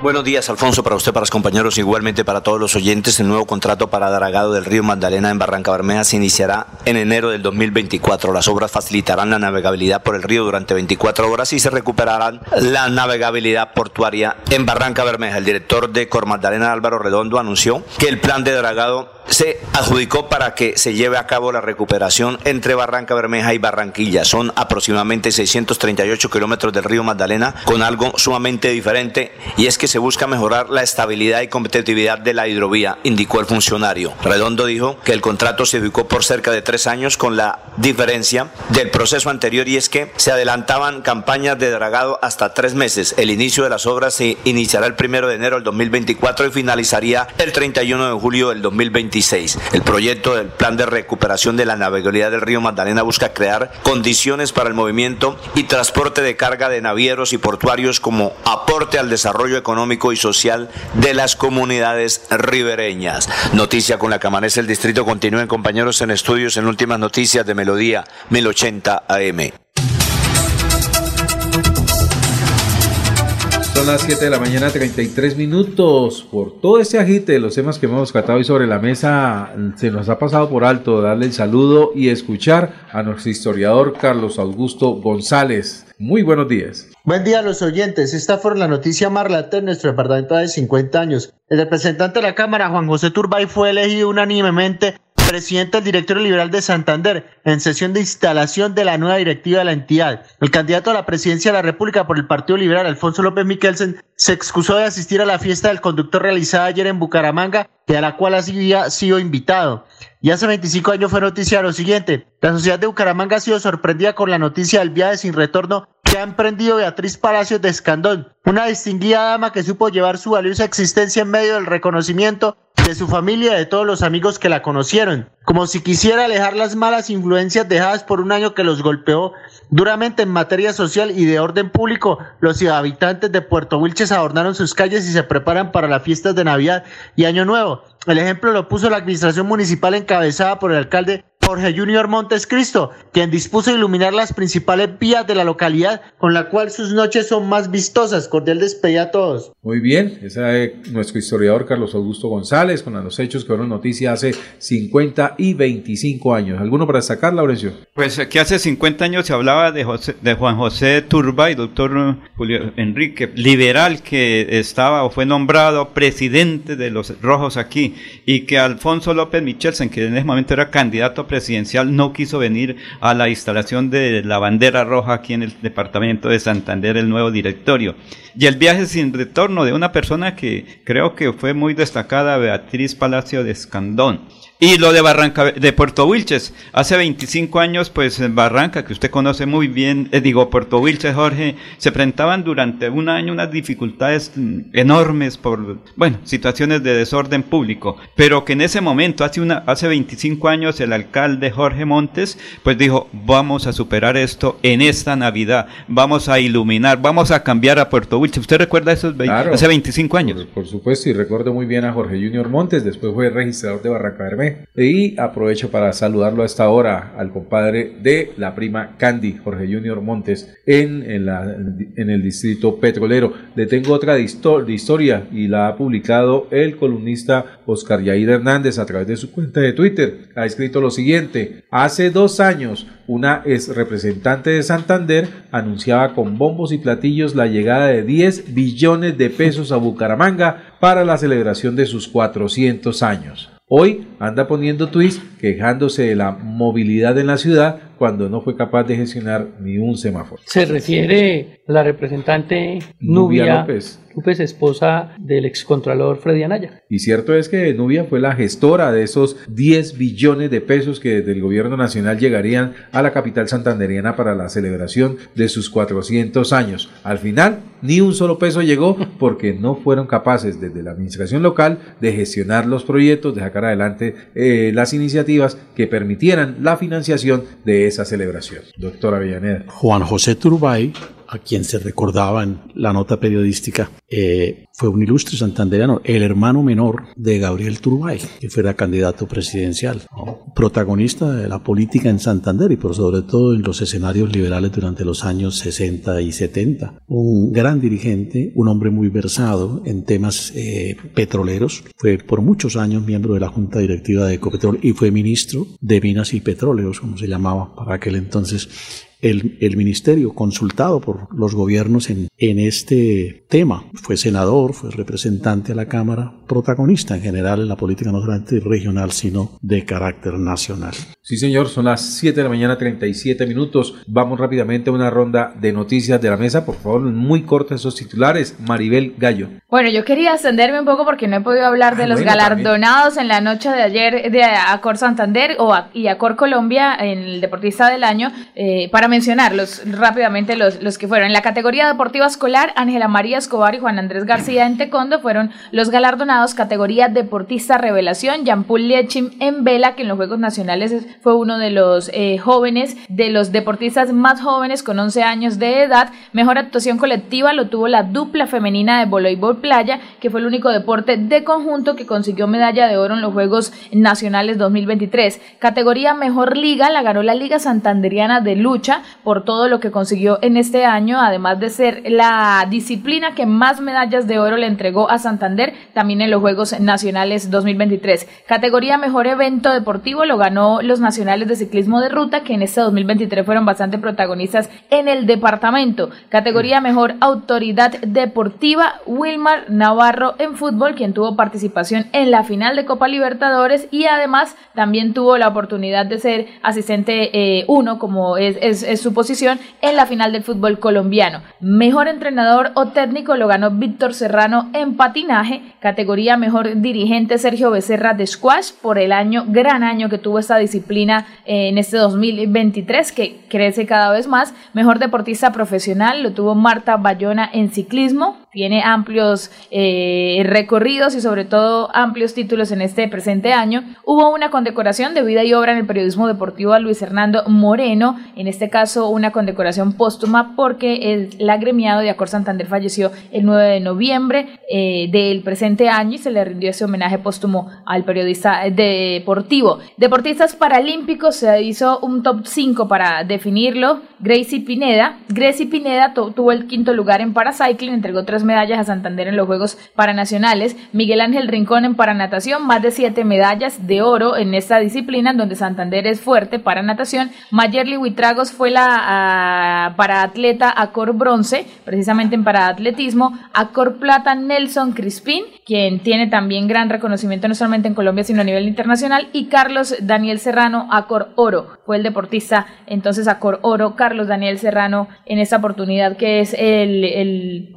Buenos días, Alfonso, para usted, para los compañeros, igualmente para todos los oyentes. El nuevo contrato para Dragado del Río Magdalena en Barranca Bermeja se iniciará en enero del 2024. Las obras facilitarán la navegabilidad por el río durante 24 horas y se recuperarán la navegabilidad portuaria en Barranca Bermeja. El director de Cor Magdalena, Álvaro Redondo, anunció que el plan de dragado se adjudicó para que se lleve a cabo la recuperación entre Barranca Bermeja y Barranquilla. Son aproximadamente 638 kilómetros del río Magdalena con algo sumamente diferente y es que se busca mejorar la estabilidad y competitividad de la hidrovía, indicó el funcionario. Redondo dijo que el contrato se ubicó por cerca de tres años con la diferencia del proceso anterior y es que se adelantaban campañas de dragado hasta tres meses. El inicio de las obras se iniciará el primero de enero del 2024 y finalizaría el 31 de julio del 2026. El proyecto del plan de recuperación de la navegabilidad del río Magdalena busca crear condiciones para el movimiento y transporte de carga de navieros y portuarios como aporte al desarrollo económico y social de las comunidades ribereñas. Noticia con la que amanece el distrito. Continúen compañeros en estudios en últimas noticias de Melodía 1080 AM. Son las 7 de la mañana, 33 minutos. Por todo este agite de los temas que hemos tratado hoy sobre la mesa, se nos ha pasado por alto darle el saludo y escuchar a nuestro historiador Carlos Augusto González. Muy buenos días. Buen día a los oyentes. Esta fue la noticia más relata en nuestro departamento de 50 años. El representante de la Cámara, Juan José Turbay, fue elegido unánimemente presidente del directorio liberal de Santander en sesión de instalación de la nueva directiva de la entidad. El candidato a la presidencia de la República por el Partido Liberal, Alfonso López Miquelsen, se excusó de asistir a la fiesta del conductor realizada ayer en Bucaramanga, y a la cual había sido invitado. Y hace 25 años fue noticia lo siguiente. La sociedad de Bucaramanga ha sido sorprendida con la noticia del viaje sin retorno que ha emprendido Beatriz Palacios de Escandón, una distinguida dama que supo llevar su valiosa existencia en medio del reconocimiento de su familia y de todos los amigos que la conocieron, como si quisiera alejar las malas influencias dejadas por un año que los golpeó duramente en materia social y de orden público. Los habitantes de Puerto Wilches adornaron sus calles y se preparan para las fiestas de Navidad y Año Nuevo. El ejemplo lo puso la administración municipal encabezada por el alcalde Jorge Junior Montes Cristo, quien dispuso iluminar las principales vías de la localidad, con la cual sus noches son más vistosas. Cordial despedida a todos. Muy bien, ese es nuestro historiador Carlos Augusto González con los hechos que fueron noticia hace 50 y 25 años. ¿Alguno para destacar, Laurencio? Pues que hace 50 años se hablaba de, José- de Juan José Turbay, doctor Julio Enrique, liberal que estaba o fue nombrado presidente de los rojos aquí y que Alfonso López Michelsen, que en ese momento era candidato presidencial, no quiso venir a la instalación de la bandera roja aquí en el departamento de Santander, el nuevo directorio. Y el viaje sin retorno de una persona que creo que fue muy destacada, Beatriz Palacio de Escandón. Y lo de Barranca, de Puerto Wilches, hace 25 años, pues en Barranca, que usted conoce muy bien, eh, digo, Puerto Wilches, Jorge, se presentaban durante un año unas dificultades enormes por, bueno, situaciones de desorden público, pero que en ese momento, hace, una, hace 25 años, el alcalde Jorge Montes, pues dijo, vamos a superar esto en esta Navidad, vamos a iluminar, vamos a cambiar a Puerto Wilches. ¿Usted recuerda esos Claro. hace 25 años? Por, por supuesto, y recuerdo muy bien a Jorge Junior Montes, después fue registrador de Barranca Bermeja. Y aprovecho para saludarlo a esta hora al compadre de la prima Candy, Jorge Junior Montes, en, el distrito petrolero. Le tengo otra historia y la ha publicado el columnista Oscar Yair Hernández a través de su cuenta de Twitter. Ha escrito lo siguiente: Hace dos años, una ex representante de Santander anunciaba con bombos y platillos la llegada de 10 billones de pesos a Bucaramanga para la celebración de sus 400 años. Hoy anda poniendo tweets quejándose de la movilidad en la ciudad cuando no fue capaz de gestionar ni un semáforo. Se refiere la representante Nubia Nubia López. López, esposa del excontralor Freddy Anaya. Y cierto es que Nubia fue la gestora de esos 10 billones de pesos que desde el gobierno nacional llegarían a la capital santanderiana para la celebración de sus 400 años. Al final, ni un solo peso llegó porque no fueron capaces desde la administración local de gestionar los proyectos, de sacar adelante eh, las iniciativas que permitieran la financiación de esa celebración. Doctora Avellaneda. Juan José Turbay, a quien se recordaba en la nota periodística, eh, fue un ilustre santandereano, el hermano menor de Gabriel Turbay, que fuera candidato presidencial, ¿no? protagonista de la política en Santander y por sobre todo en los escenarios liberales durante los años 60 y 70. Un gran dirigente, un hombre muy versado en temas eh, petroleros, fue por muchos años miembro de la Junta Directiva de Ecopetrol y fue ministro de Minas y Petróleos, como se llamaba para aquel entonces el, el ministerio consultado por los gobiernos en, en este tema. Fue senador, fue representante a la Cámara, protagonista en general en la política no solamente regional, sino de carácter nacional. Sí, señor, son las 7 de la mañana, 37 minutos. Vamos rápidamente a una ronda de noticias de la mesa. Por favor, muy cortos esos titulares. Maribel Gallo. Bueno, yo quería extenderme un poco porque no he podido hablar de Ah, los bueno, galardonados en la noche de ayer de Acor Santander o a- y Acor Colombia en el Deportista del Año, eh, para mencionarlos rápidamente los, los que fueron. En la categoría deportiva escolar, Ángela María Escobar y Juan Andrés García en Tecondo fueron los galardonados categoría deportista revelación. Jean-Paul Liechim en vela, que en los Juegos Nacionales es- fue uno de los eh, jóvenes, de los deportistas más jóvenes con 11 años de edad. Mejor actuación colectiva lo tuvo la dupla femenina de voleibol playa, que fue el único deporte de conjunto que consiguió medalla de oro en los Juegos Nacionales 2023. Categoría Mejor Liga la ganó la Liga Santanderiana de Lucha por todo lo que consiguió en este año, además de ser la disciplina que más medallas de oro le entregó a Santander también en los Juegos Nacionales 2023. Categoría Mejor Evento Deportivo lo ganó los Nacionales de Ciclismo de Ruta, que en este 2023 fueron bastante protagonistas en el departamento. Categoría Mejor Autoridad Deportiva, Wilmar Navarro en fútbol, quien tuvo participación en la final de Copa Libertadores y además también tuvo la oportunidad de ser asistente 1, como es, es- es su posición, en la final del fútbol colombiano. Mejor entrenador o técnico lo ganó Víctor Serrano en patinaje, categoría Mejor dirigente Sergio Becerra de squash por el año, gran año que tuvo esta disciplina eh, en este 2023 que crece cada vez más. Mejor deportista profesional lo tuvo Marta Bayona en ciclismo, tiene amplios eh, recorridos y sobre todo amplios títulos en este presente año. Hubo una condecoración de vida y obra en el periodismo deportivo a Luis Hernando Moreno, en este caso una condecoración póstuma porque el agremiado de Acor Santander falleció el 9 de noviembre eh, del presente año y se le rindió ese homenaje póstumo al periodista deportivo. Deportistas paralímpicos se hizo un top 5 para definirlo. Gracie Pineda. Gracie Pineda tuvo el quinto lugar en paracycling, entregó tres medallas a Santander en los Juegos Paranacionales. Miguel Ángel Rincón en paranatación, más de siete medallas de oro en esta disciplina, en donde Santander es fuerte para natación. Mayerly Huitragos fue la para atleta Acor Bronce, precisamente en paraatletismo. Acor Plata Nelson Crispín, quien tiene también gran reconocimiento no solamente en Colombia, sino a nivel internacional. Y Carlos Daniel Serrano, Acor Oro, fue el deportista entonces Acor Oro, Carlos Daniel Serrano, en esta oportunidad que es el, el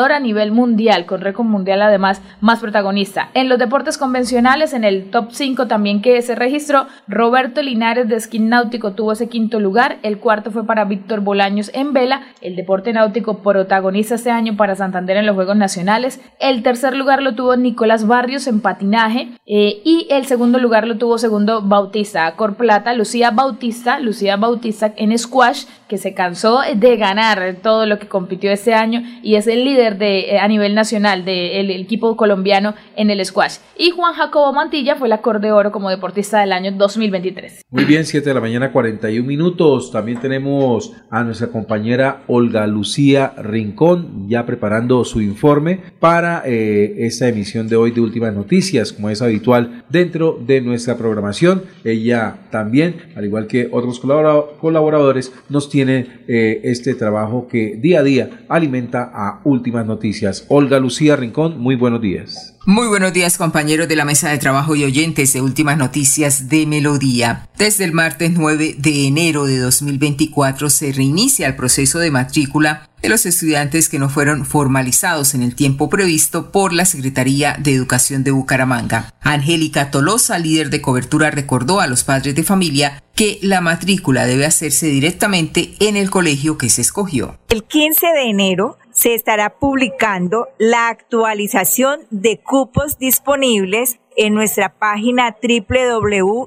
a nivel mundial, con récord mundial además más protagonista. En los deportes convencionales, en el top 5 también que se registró, Roberto Linares de esquí náutico tuvo ese quinto lugar, el cuarto fue para Víctor Bolaños en vela, el deporte náutico protagonista este año para Santander en los Juegos Nacionales, el tercer lugar lo tuvo Nicolás Barrios en patinaje eh, y el segundo lugar lo tuvo segundo Bautista, Acor Plata, Lucía Bautista, Lucía Bautista en squash, que se cansó de ganar todo lo que compitió este año y es el líder eh, a nivel nacional del equipo colombiano en el squash. Y Juan Jacobo Mantilla fue la Cor de Oro como deportista del año 2023. Muy bien, 7 de la mañana, 41 minutos. También tenemos a nuestra compañera Olga Lucía Rincón ya preparando su informe para eh, esta emisión de hoy de Últimas Noticias, como es habitual dentro de nuestra programación. Ella también, al igual que otros colaboradores, nos tiene eh, este trabajo que día a día alimenta a Últimas Noticias. Olga Lucía Rincón, muy buenos días. Muy buenos días compañeros de la mesa de trabajo y oyentes de Últimas Noticias de Melodía. Desde el martes 9 de enero de 2024 se reinicia el proceso de matrícula de los estudiantes que no fueron formalizados en el tiempo previsto por la Secretaría de Educación de Bucaramanga. Angélica Tolosa, líder de cobertura, recordó a los padres de familia que la matrícula debe hacerse directamente en el colegio que se escogió. El 15 de enero se estará publicando la actualización de cupos disponibles en nuestra página www.c.gov.co.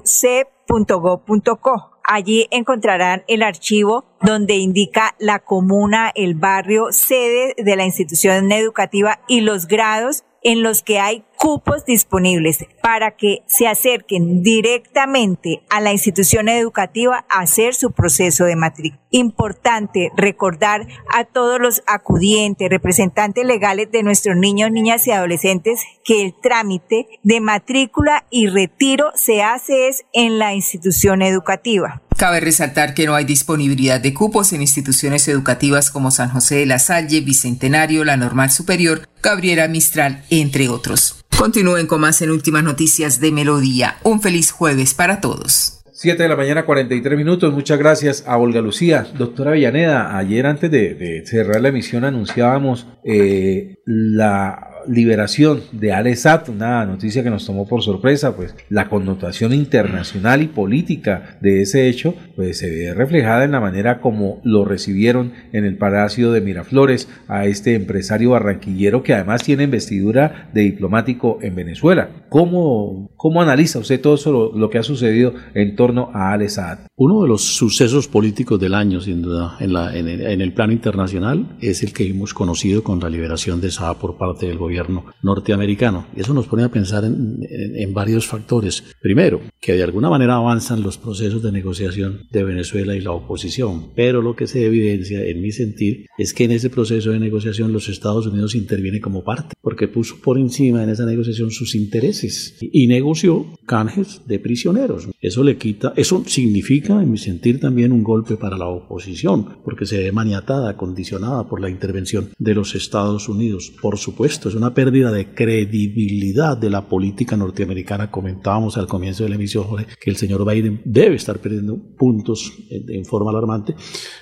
Allí encontrarán el archivo donde indica la comuna, el barrio, sede de la institución educativa y los grados en los que hay cupos disponibles para que se acerquen directamente a la institución educativa a hacer su proceso de matrícula. Importante recordar a todos los acudientes, representantes legales de nuestros niños, niñas y adolescentes que el trámite de matrícula y retiro se hace es en la institución educativa. Cabe resaltar que no hay disponibilidad de cupos en instituciones educativas como San José de la Salle, Bicentenario, la Normal Superior, Gabriela Mistral, entre otros. Continúen con más en Últimas Noticias de Melodía. Un feliz jueves para todos. 7 de la mañana, 43 minutos. Muchas gracias a Olga Lucía. Doctora Villaneda, ayer antes de, cerrar la emisión anunciábamos eh, la liberación de Alesat, una noticia que nos tomó por sorpresa, pues la connotación internacional y política de ese hecho, pues se ve reflejada en la manera como lo recibieron en el Palacio de Miraflores a este empresario barranquillero que además tiene investidura de diplomático en Venezuela. ¿Cómo, cómo analiza usted todo eso, lo, que ha sucedido en torno a Alesat? Uno de los sucesos políticos del año, sin duda, en, la, en, el, plano internacional, es el que hemos conocido con la liberación de Saab por parte del gobierno norteamericano. Y eso nos pone a pensar en, en, varios factores. Primero, que de alguna manera avanzan los procesos de negociación de Venezuela y la oposición, pero lo que se evidencia, en mi sentir, es que en ese proceso de negociación los Estados Unidos interviene como parte, porque puso por encima en esa negociación sus intereses y negoció canjes de prisioneros. Eso le quita, eso significa, en mi sentir, también un golpe para la oposición, porque se ve maniatada, condicionada por la intervención de los Estados Unidos. Por supuesto, es una pérdida de credibilidad de la política norteamericana. Comentábamos al comienzo de la emisión, Jorge, que el señor Biden debe estar perdiendo puntos en, forma alarmante,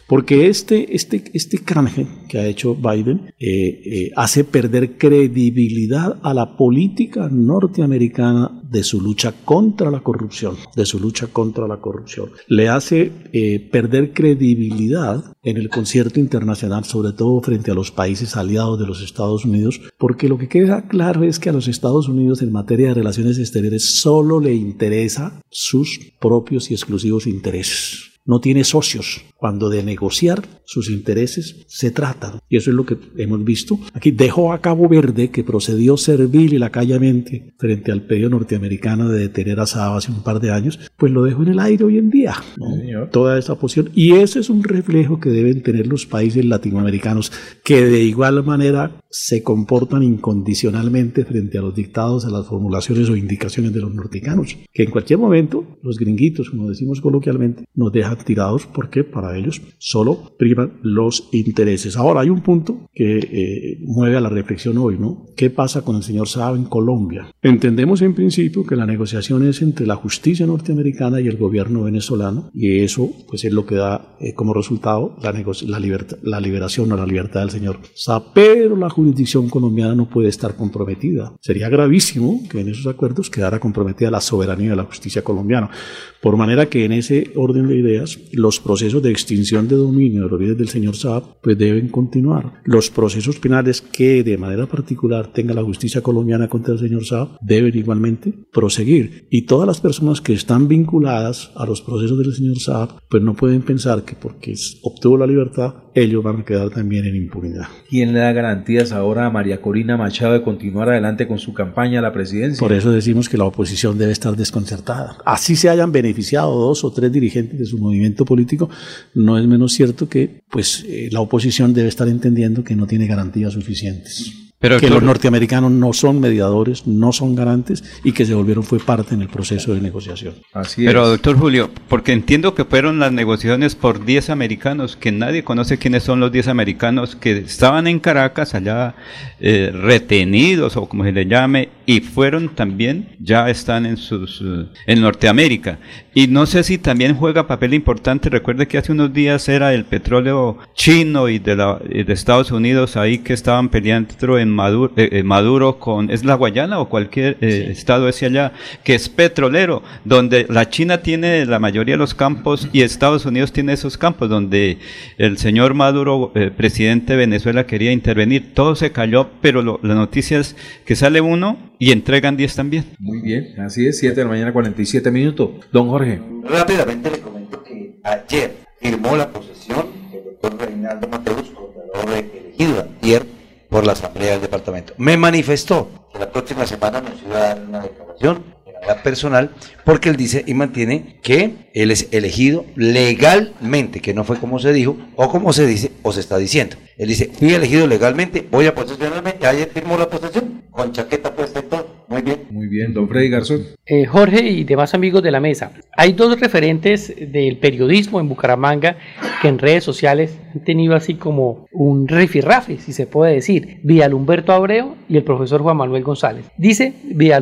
porque este, este, este canje que ha hecho Biden eh, eh, hace perder credibilidad a la política norteamericana de su lucha contra la corrupción, de su lucha contra la corrupción. Le hace eh, perder credibilidad en el concierto internacional, sobre todo frente a los países aliados de los Estados Unidos, porque lo que queda claro es que a los Estados Unidos en materia de relaciones exteriores solo le interesa sus propios y exclusivos intereses no tiene socios cuando de negociar sus intereses se tratan. Y eso es lo que hemos visto. Aquí dejó a Cabo Verde, que procedió servil y lacayamente frente al pedido norteamericano de detener a Saab hace un par de años, pues lo dejó en el aire hoy en día. ¿no? Toda esa posición. Y ese es un reflejo que deben tener los países latinoamericanos, que de igual manera se comportan incondicionalmente frente a los dictados, a las formulaciones o indicaciones de los norteamericanos, que en cualquier momento los gringuitos, como decimos coloquialmente, nos dejan tirados porque para ellos solo priman los intereses. Ahora hay un punto que eh, mueve a la reflexión hoy, ¿no? ¿Qué pasa con el señor Saab en Colombia? Entendemos en principio que la negociación es entre la justicia norteamericana y el gobierno venezolano y eso pues es lo que da eh, como resultado la, la, la liberación o la libertad del señor Saab, pero la jurisdicción colombiana no puede estar comprometida. Sería gravísimo que en esos acuerdos quedara comprometida la soberanía de la justicia colombiana. Por manera que en ese orden de ideas, los procesos de extinción de dominio de los bienes del señor Saab pues deben continuar. Los procesos penales que de manera particular tenga la justicia colombiana contra el señor Saab deben igualmente proseguir. Y todas las personas que están vinculadas a los procesos del señor Saab pues no pueden pensar que porque obtuvo la libertad ellos van a quedar también en impunidad. ¿Quién le da garantías ahora a María Corina Machado de continuar adelante con su campaña a la presidencia? Por eso decimos que la oposición debe estar desconcertada. Así se hayan beneficiado dos o tres dirigentes de su movimiento político, no es menos cierto que pues eh, la oposición debe estar entendiendo que no tiene garantías suficientes. Pero, que los norteamericanos no son mediadores, no son garantes y que se volvieron fue parte en el proceso de negociación. Así Pero doctor Julio, porque entiendo que fueron las negociaciones por 10 americanos, que nadie conoce quiénes son los 10 americanos que estaban en Caracas, allá eh, retenidos o como se le llame, y fueron también, ya están en sus en Norteamérica. Y no sé si también juega papel importante, recuerde que hace unos días era el petróleo chino y de, la, de Estados Unidos ahí que estaban peleando en Maduro, eh, eh, Maduro con, ¿es la Guayana o cualquier eh, estado hacia allá? Que es petrolero, donde la China tiene la mayoría de los campos y Estados Unidos tiene esos campos, donde el señor Maduro, presidente de Venezuela, quería intervenir. Todo se cayó, pero lo, la noticia es que sale uno y entregan 10 también. Muy bien, así es, 7 de la mañana, 47 minutos. Don Jorge. Rápidamente le comento que ayer firmó la posesión el doctor Reinaldo Mateus, coordinador elegido ayer por la Asamblea del Departamento. Me manifestó que la próxima semana nos iba a dar una declaración personal porque él dice y mantiene que él es elegido legalmente, que no fue como se dijo o como se dice o se está diciendo. Él dice, fui elegido legalmente, voy a posesionarme, ayer firmó la posesión con chaqueta puesta y todo. Muy bien. Muy bien, don Freddy Garzón. Eh, Jorge y demás amigos de la mesa. Hay dos referentes del periodismo en Bucaramanga que en redes sociales han tenido así como un rifirrafe, si se puede decir. Humberto Abreu y el profesor Juan Manuel González. Dice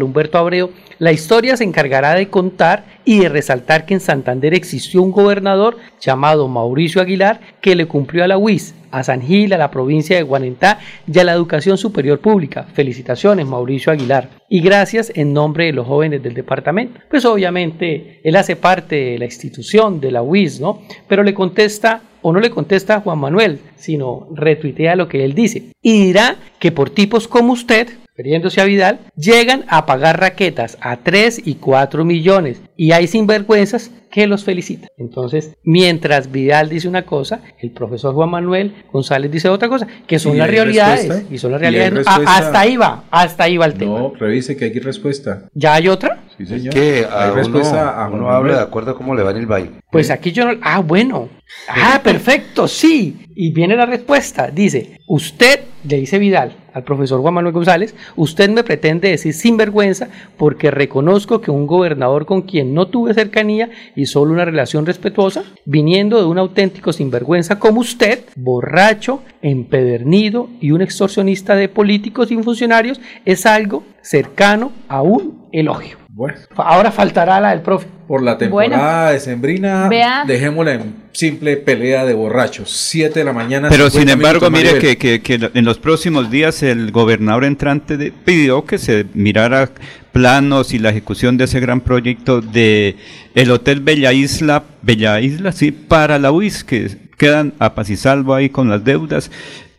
Humberto Abreu, la historia se encargará de contar y de resaltar que en Santander existió un gobernador llamado Mauricio Aguilar que le cumplió a la UIS a San Gil, a la provincia de Guanentá y a la educación superior pública. Felicitaciones, Mauricio Aguilar. Y gracias en nombre de los jóvenes del departamento. Pues obviamente él hace parte de la institución de la UIS, ¿no? Pero le contesta o no le contesta Juan Manuel, sino retuitea lo que él dice. Y dirá que por tipos como usted, refiriéndose a Vidal, llegan a pagar raquetas a 3 y 4 millones. Y hay sinvergüenzas que los felicitan. Entonces, mientras Vidal dice una cosa, el profesor Juan Manuel González dice otra cosa, que son las realidades. Y son las realidades. hasta ahí va, hasta ahí va el tema. No, revise que hay que respuesta. ¿Ya hay otra? Sí, señor. que a hay respuesta a uno habla de acuerdo a cómo le va en el baile. Pues aquí yo no. Ah, bueno. Ah, perfecto, sí. Y viene la respuesta. Dice, usted, le dice Vidal al profesor Juan Manuel González, usted me pretende decir sinvergüenza porque reconozco que un gobernador con quien no tuve cercanía y solo una relación respetuosa, viniendo de un auténtico sinvergüenza como usted, borracho, empedernido y un extorsionista de políticos y funcionarios, es algo cercano a un elogio. Bueno. Ahora faltará la del profe. Por la temporada de decembrina, dejémosla en simple pelea de borrachos. 7 de la mañana. Pero sin embargo, mire que, que, que, en los próximos días el gobernador entrante pidió que se mirara planos y la ejecución de ese gran proyecto de el Hotel Bella Isla, Bella Isla, sí, para la UIS, que quedan a paz y salvo ahí con las deudas.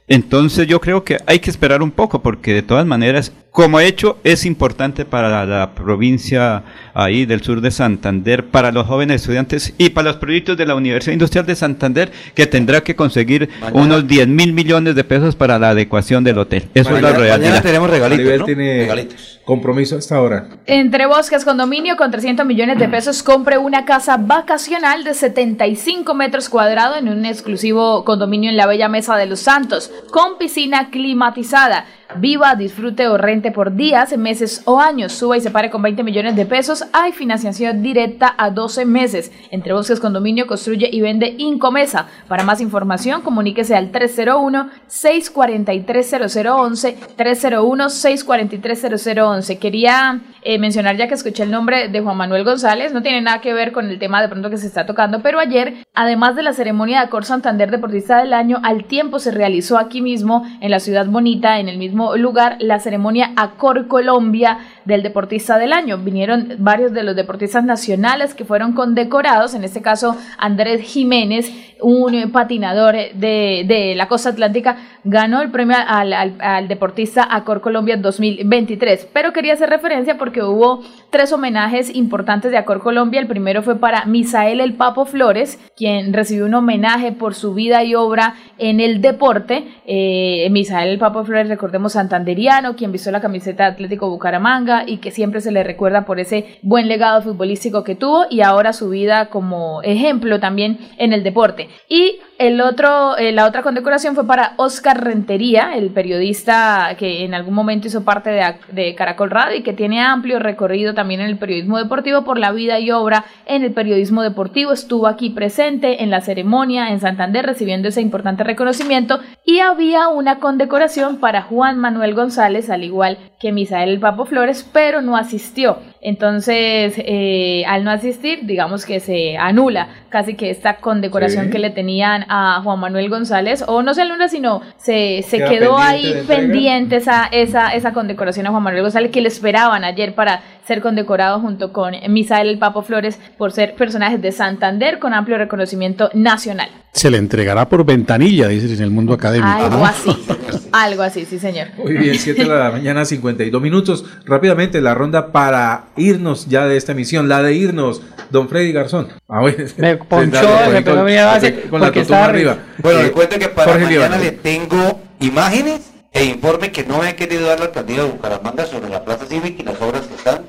Entonces yo creo que hay que esperar un poco porque de todas maneras como hecho es importante para la provincia ahí del sur de Santander, para los jóvenes estudiantes y para los proyectos de la Universidad Industrial de Santander, que tendrá que conseguir unos 10 mil millones de pesos para la adecuación del hotel. Eso es la realidad. Mañana tenemos regalitos, ¿no? tiene Regalitos. compromiso hasta ahora. Entre Bosques Condominio, con 300 millones de pesos, compre una casa vacacional de 75 metros cuadrados en un exclusivo condominio en la Bella Mesa de los Santos, con piscina climatizada. Viva, disfrute o rente por días, meses o años. Suba y se pare con 20 millones de pesos. Hay financiación directa a 12 meses. Entre Bosques Condominio construye y vende Incomesa. Para más información, comuníquese al 301-643-0011. 301-643-0011. Quería eh, mencionar, ya que escuché el nombre de Juan Manuel González, no tiene nada que ver con el tema de pronto que se está tocando, pero ayer, además de la ceremonia de Acor Santander Deportista del Año, al tiempo se realizó aquí mismo, en la ciudad bonita, en el mismo lugar, la ceremonia Acor Colombia del Deportista del Año. Vinieron varios de los deportistas nacionales que fueron condecorados, en este caso Andrés Jiménez, un patinador de, de la costa atlántica, ganó el premio al, al- deportista Acor Colombia 2023. Pero quería hacer referencia porque hubo tres homenajes importantes de Acor Colombia. El primero fue para Misael El Papo Flores, quien recibió un homenaje por su vida y obra en el deporte. Eh, Misael El Papo Flores, recordemos, santanderiano, quien vistió la camiseta Atlético Bucaramanga y que siempre se le recuerda por ese buen legado futbolístico que tuvo y ahora su vida como ejemplo también en el deporte. Y el otro, eh, la otra condecoración fue para Oscar Rentería, el periodista que en algún momento hizo parte de, de Caracol Radio y que tiene amplio recorrido también en el periodismo deportivo por la vida y obra en el periodismo deportivo. Estuvo aquí presente en la ceremonia en Santander recibiendo ese importante reconocimiento y había una condecoración para Juan Manuel González, al igual que Misael El Papo Flores, pero no asistió. Entonces, eh, al no asistir, digamos que se anula casi que esta condecoración Sí. que le tenían a Juan Manuel González, o no se anula, sino se, se quedó pendiente ahí pendiente esa, esa, esa condecoración a Juan Manuel González que le esperaban ayer para ser condecorado junto con Misael El Papo Flores por ser personajes de Santander con amplio reconocimiento nacional. Se le entregará por ventanilla, dices en el mundo académico. Algo ¿no? así, algo así, sí señor. Muy bien, 7 de la mañana, 52 minutos. Rápidamente la ronda para irnos ya de esta emisión, la de irnos, don Freddy Garzón. Ah. Me ponchó, me ahí pegó con- mi base con la estaba arriba. Bueno, Eh, cuento que para Jorge mañana Líbano. le tengo imágenes e informe que no me han querido dar la alcaldía de Bucaramanga sobre la Plaza Cívica y las obras que están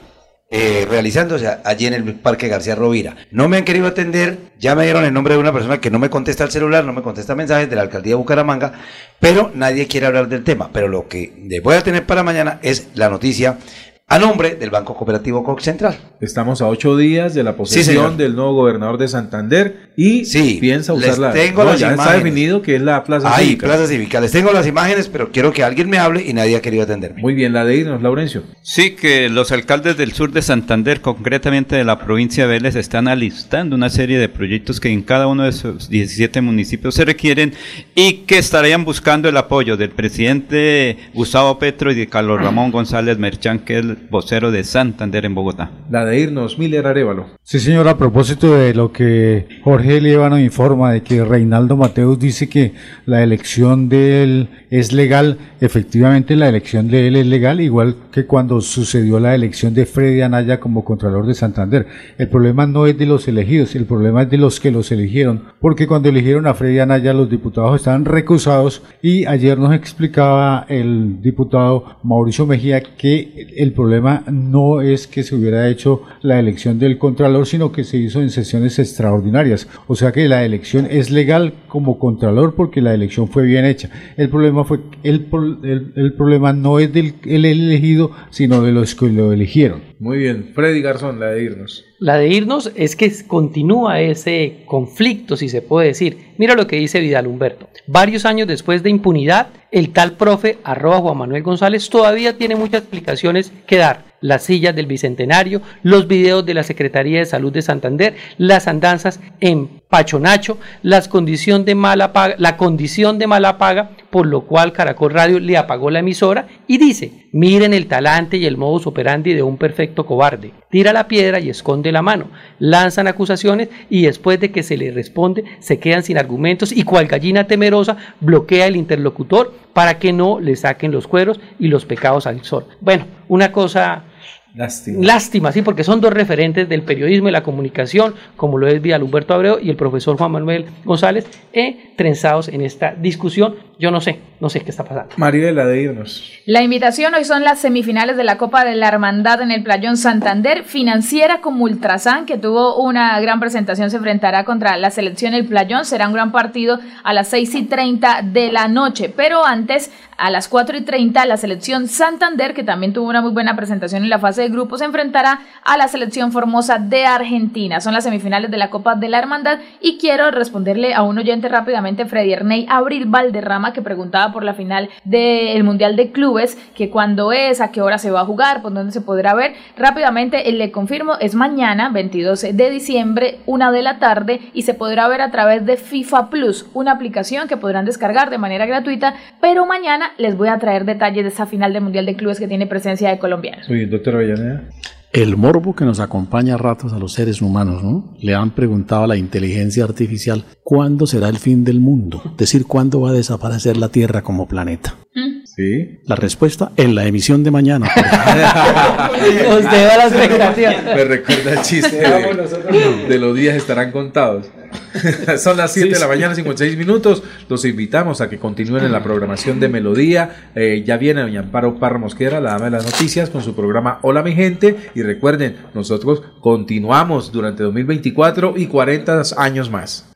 eh, realizándose allí en el Parque García Rovira. No me han querido atender, ya me dieron el nombre de una persona que no me contesta el celular, no me contesta mensajes de la alcaldía de Bucaramanga, pero nadie quiere hablar del tema. Pero lo que les voy a tener para mañana es la noticia a nombre del Banco Cooperativo Cox Central. Estamos a ocho días de la posesión del nuevo gobernador de Santander y piensa les usarla. tengo No, las ya está imágenes. definido que es la Plaza Ahí, Cívica. Plaza Cívica. Les tengo las imágenes, pero quiero que alguien me hable y nadie ha querido atenderme. Muy bien, la de irnos, Laurencio. Sí, que los alcaldes del sur de Santander, concretamente de la provincia de Vélez, están alistando una serie de proyectos que en cada uno de sus 17 municipios se requieren y que estarían buscando el apoyo del presidente Gustavo Petro y de Carlos Ramón González Merchán, que es vocero de Santander en Bogotá. La de irnos, Miller Arevalo. Sí, señor, a propósito de lo que Jorge Líbano informa de que Reinaldo Mateus dice que la elección de él es legal, efectivamente la elección de él es legal, igual que cuando sucedió la elección de Freddy Anaya como Contralor de Santander. El problema no es de los elegidos, el problema es de los que los eligieron, porque cuando eligieron a Freddy Anaya los diputados estaban recusados y ayer nos explicaba el diputado Mauricio Mejía que el problema no es que se hubiera hecho la elección del Contralor, sino que se hizo en sesiones extraordinarias. O sea que la elección es legal como Contralor porque la elección fue bien hecha. El problema fue el, el, el problema no es del el elegido, sino de los que lo eligieron. Muy bien, Freddy Garzón, la de irnos. La de irnos es que continúa ese conflicto, si se puede decir. Mira lo que dice Vidal Humberto. Varios años después de impunidad, el tal profe arroba Juan Manuel González todavía tiene muchas explicaciones que dar. Las sillas del Bicentenario, los videos de la Secretaría de Salud de Santander, las andanzas en Pachonacho, las condición de mala paga, la condición de mala paga, por lo cual Caracol Radio le apagó la emisora y dice, miren el talante y el modus operandi de un perfecto cobarde. Tira la piedra y esconde la mano. Lanzan acusaciones y después de que se le responde se quedan sin argumentos y cual gallina temerosa bloquea el interlocutor para que no le saquen los cueros y los pecados al sol. Bueno, una cosa Lástima. Lástima, sí, porque son dos referentes del periodismo y la comunicación, como lo es Vidal Humberto Abreu y el profesor Juan Manuel González, eh, trenzados en esta discusión. Yo no sé, no sé qué está pasando. Mariela, de irnos. La invitación hoy son las semifinales de la Copa de la Hermandad en el Playón Santander. Financiera como Ultrasan, que tuvo una gran presentación, se enfrentará contra la selección El Playón. Será un gran partido a las 6 y 30 de la noche. Pero antes, a las 4 y 30, la selección Santander, que también tuvo una muy buena presentación en la fase de grupos, se enfrentará a la selección Formosa de Argentina. Son las semifinales de la Copa de la Hermandad. Y quiero responderle a un oyente rápidamente, Freddy Erney Abril Valderrama, que preguntaba por la final del Mundial de Clubes, que cuándo es, a qué hora se va a jugar, por dónde se podrá ver. Rápidamente le confirmo, es mañana, 22 de diciembre, una de la tarde, y se podrá ver a través de FIFA Plus, una aplicación que podrán descargar de manera gratuita, pero mañana les voy a traer detalles de esa final del Mundial de Clubes que tiene presencia de colombianos. Doctor Avellaneda. El morbo que nos acompaña a ratos a los seres humanos, ¿no? Le han preguntado a la inteligencia artificial cuándo será el fin del mundo, es decir, cuándo va a desaparecer la Tierra como planeta. Sí. La respuesta en la emisión de mañana. Usted da la expectativa. Me recuerda el chiste de, de los días estarán contados. Son las 7 de la mañana, 56 minutos. Los invitamos a que continúen en la programación de Melodía. Eh, ya viene doña Amparo Parra Mosquera, la dama de las noticias, con su programa Hola mi gente. Y recuerden, nosotros continuamos durante 2024 y 40 años más.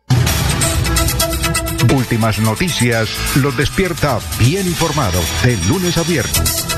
Últimas noticias los despierta bien informados de lunes a viernes.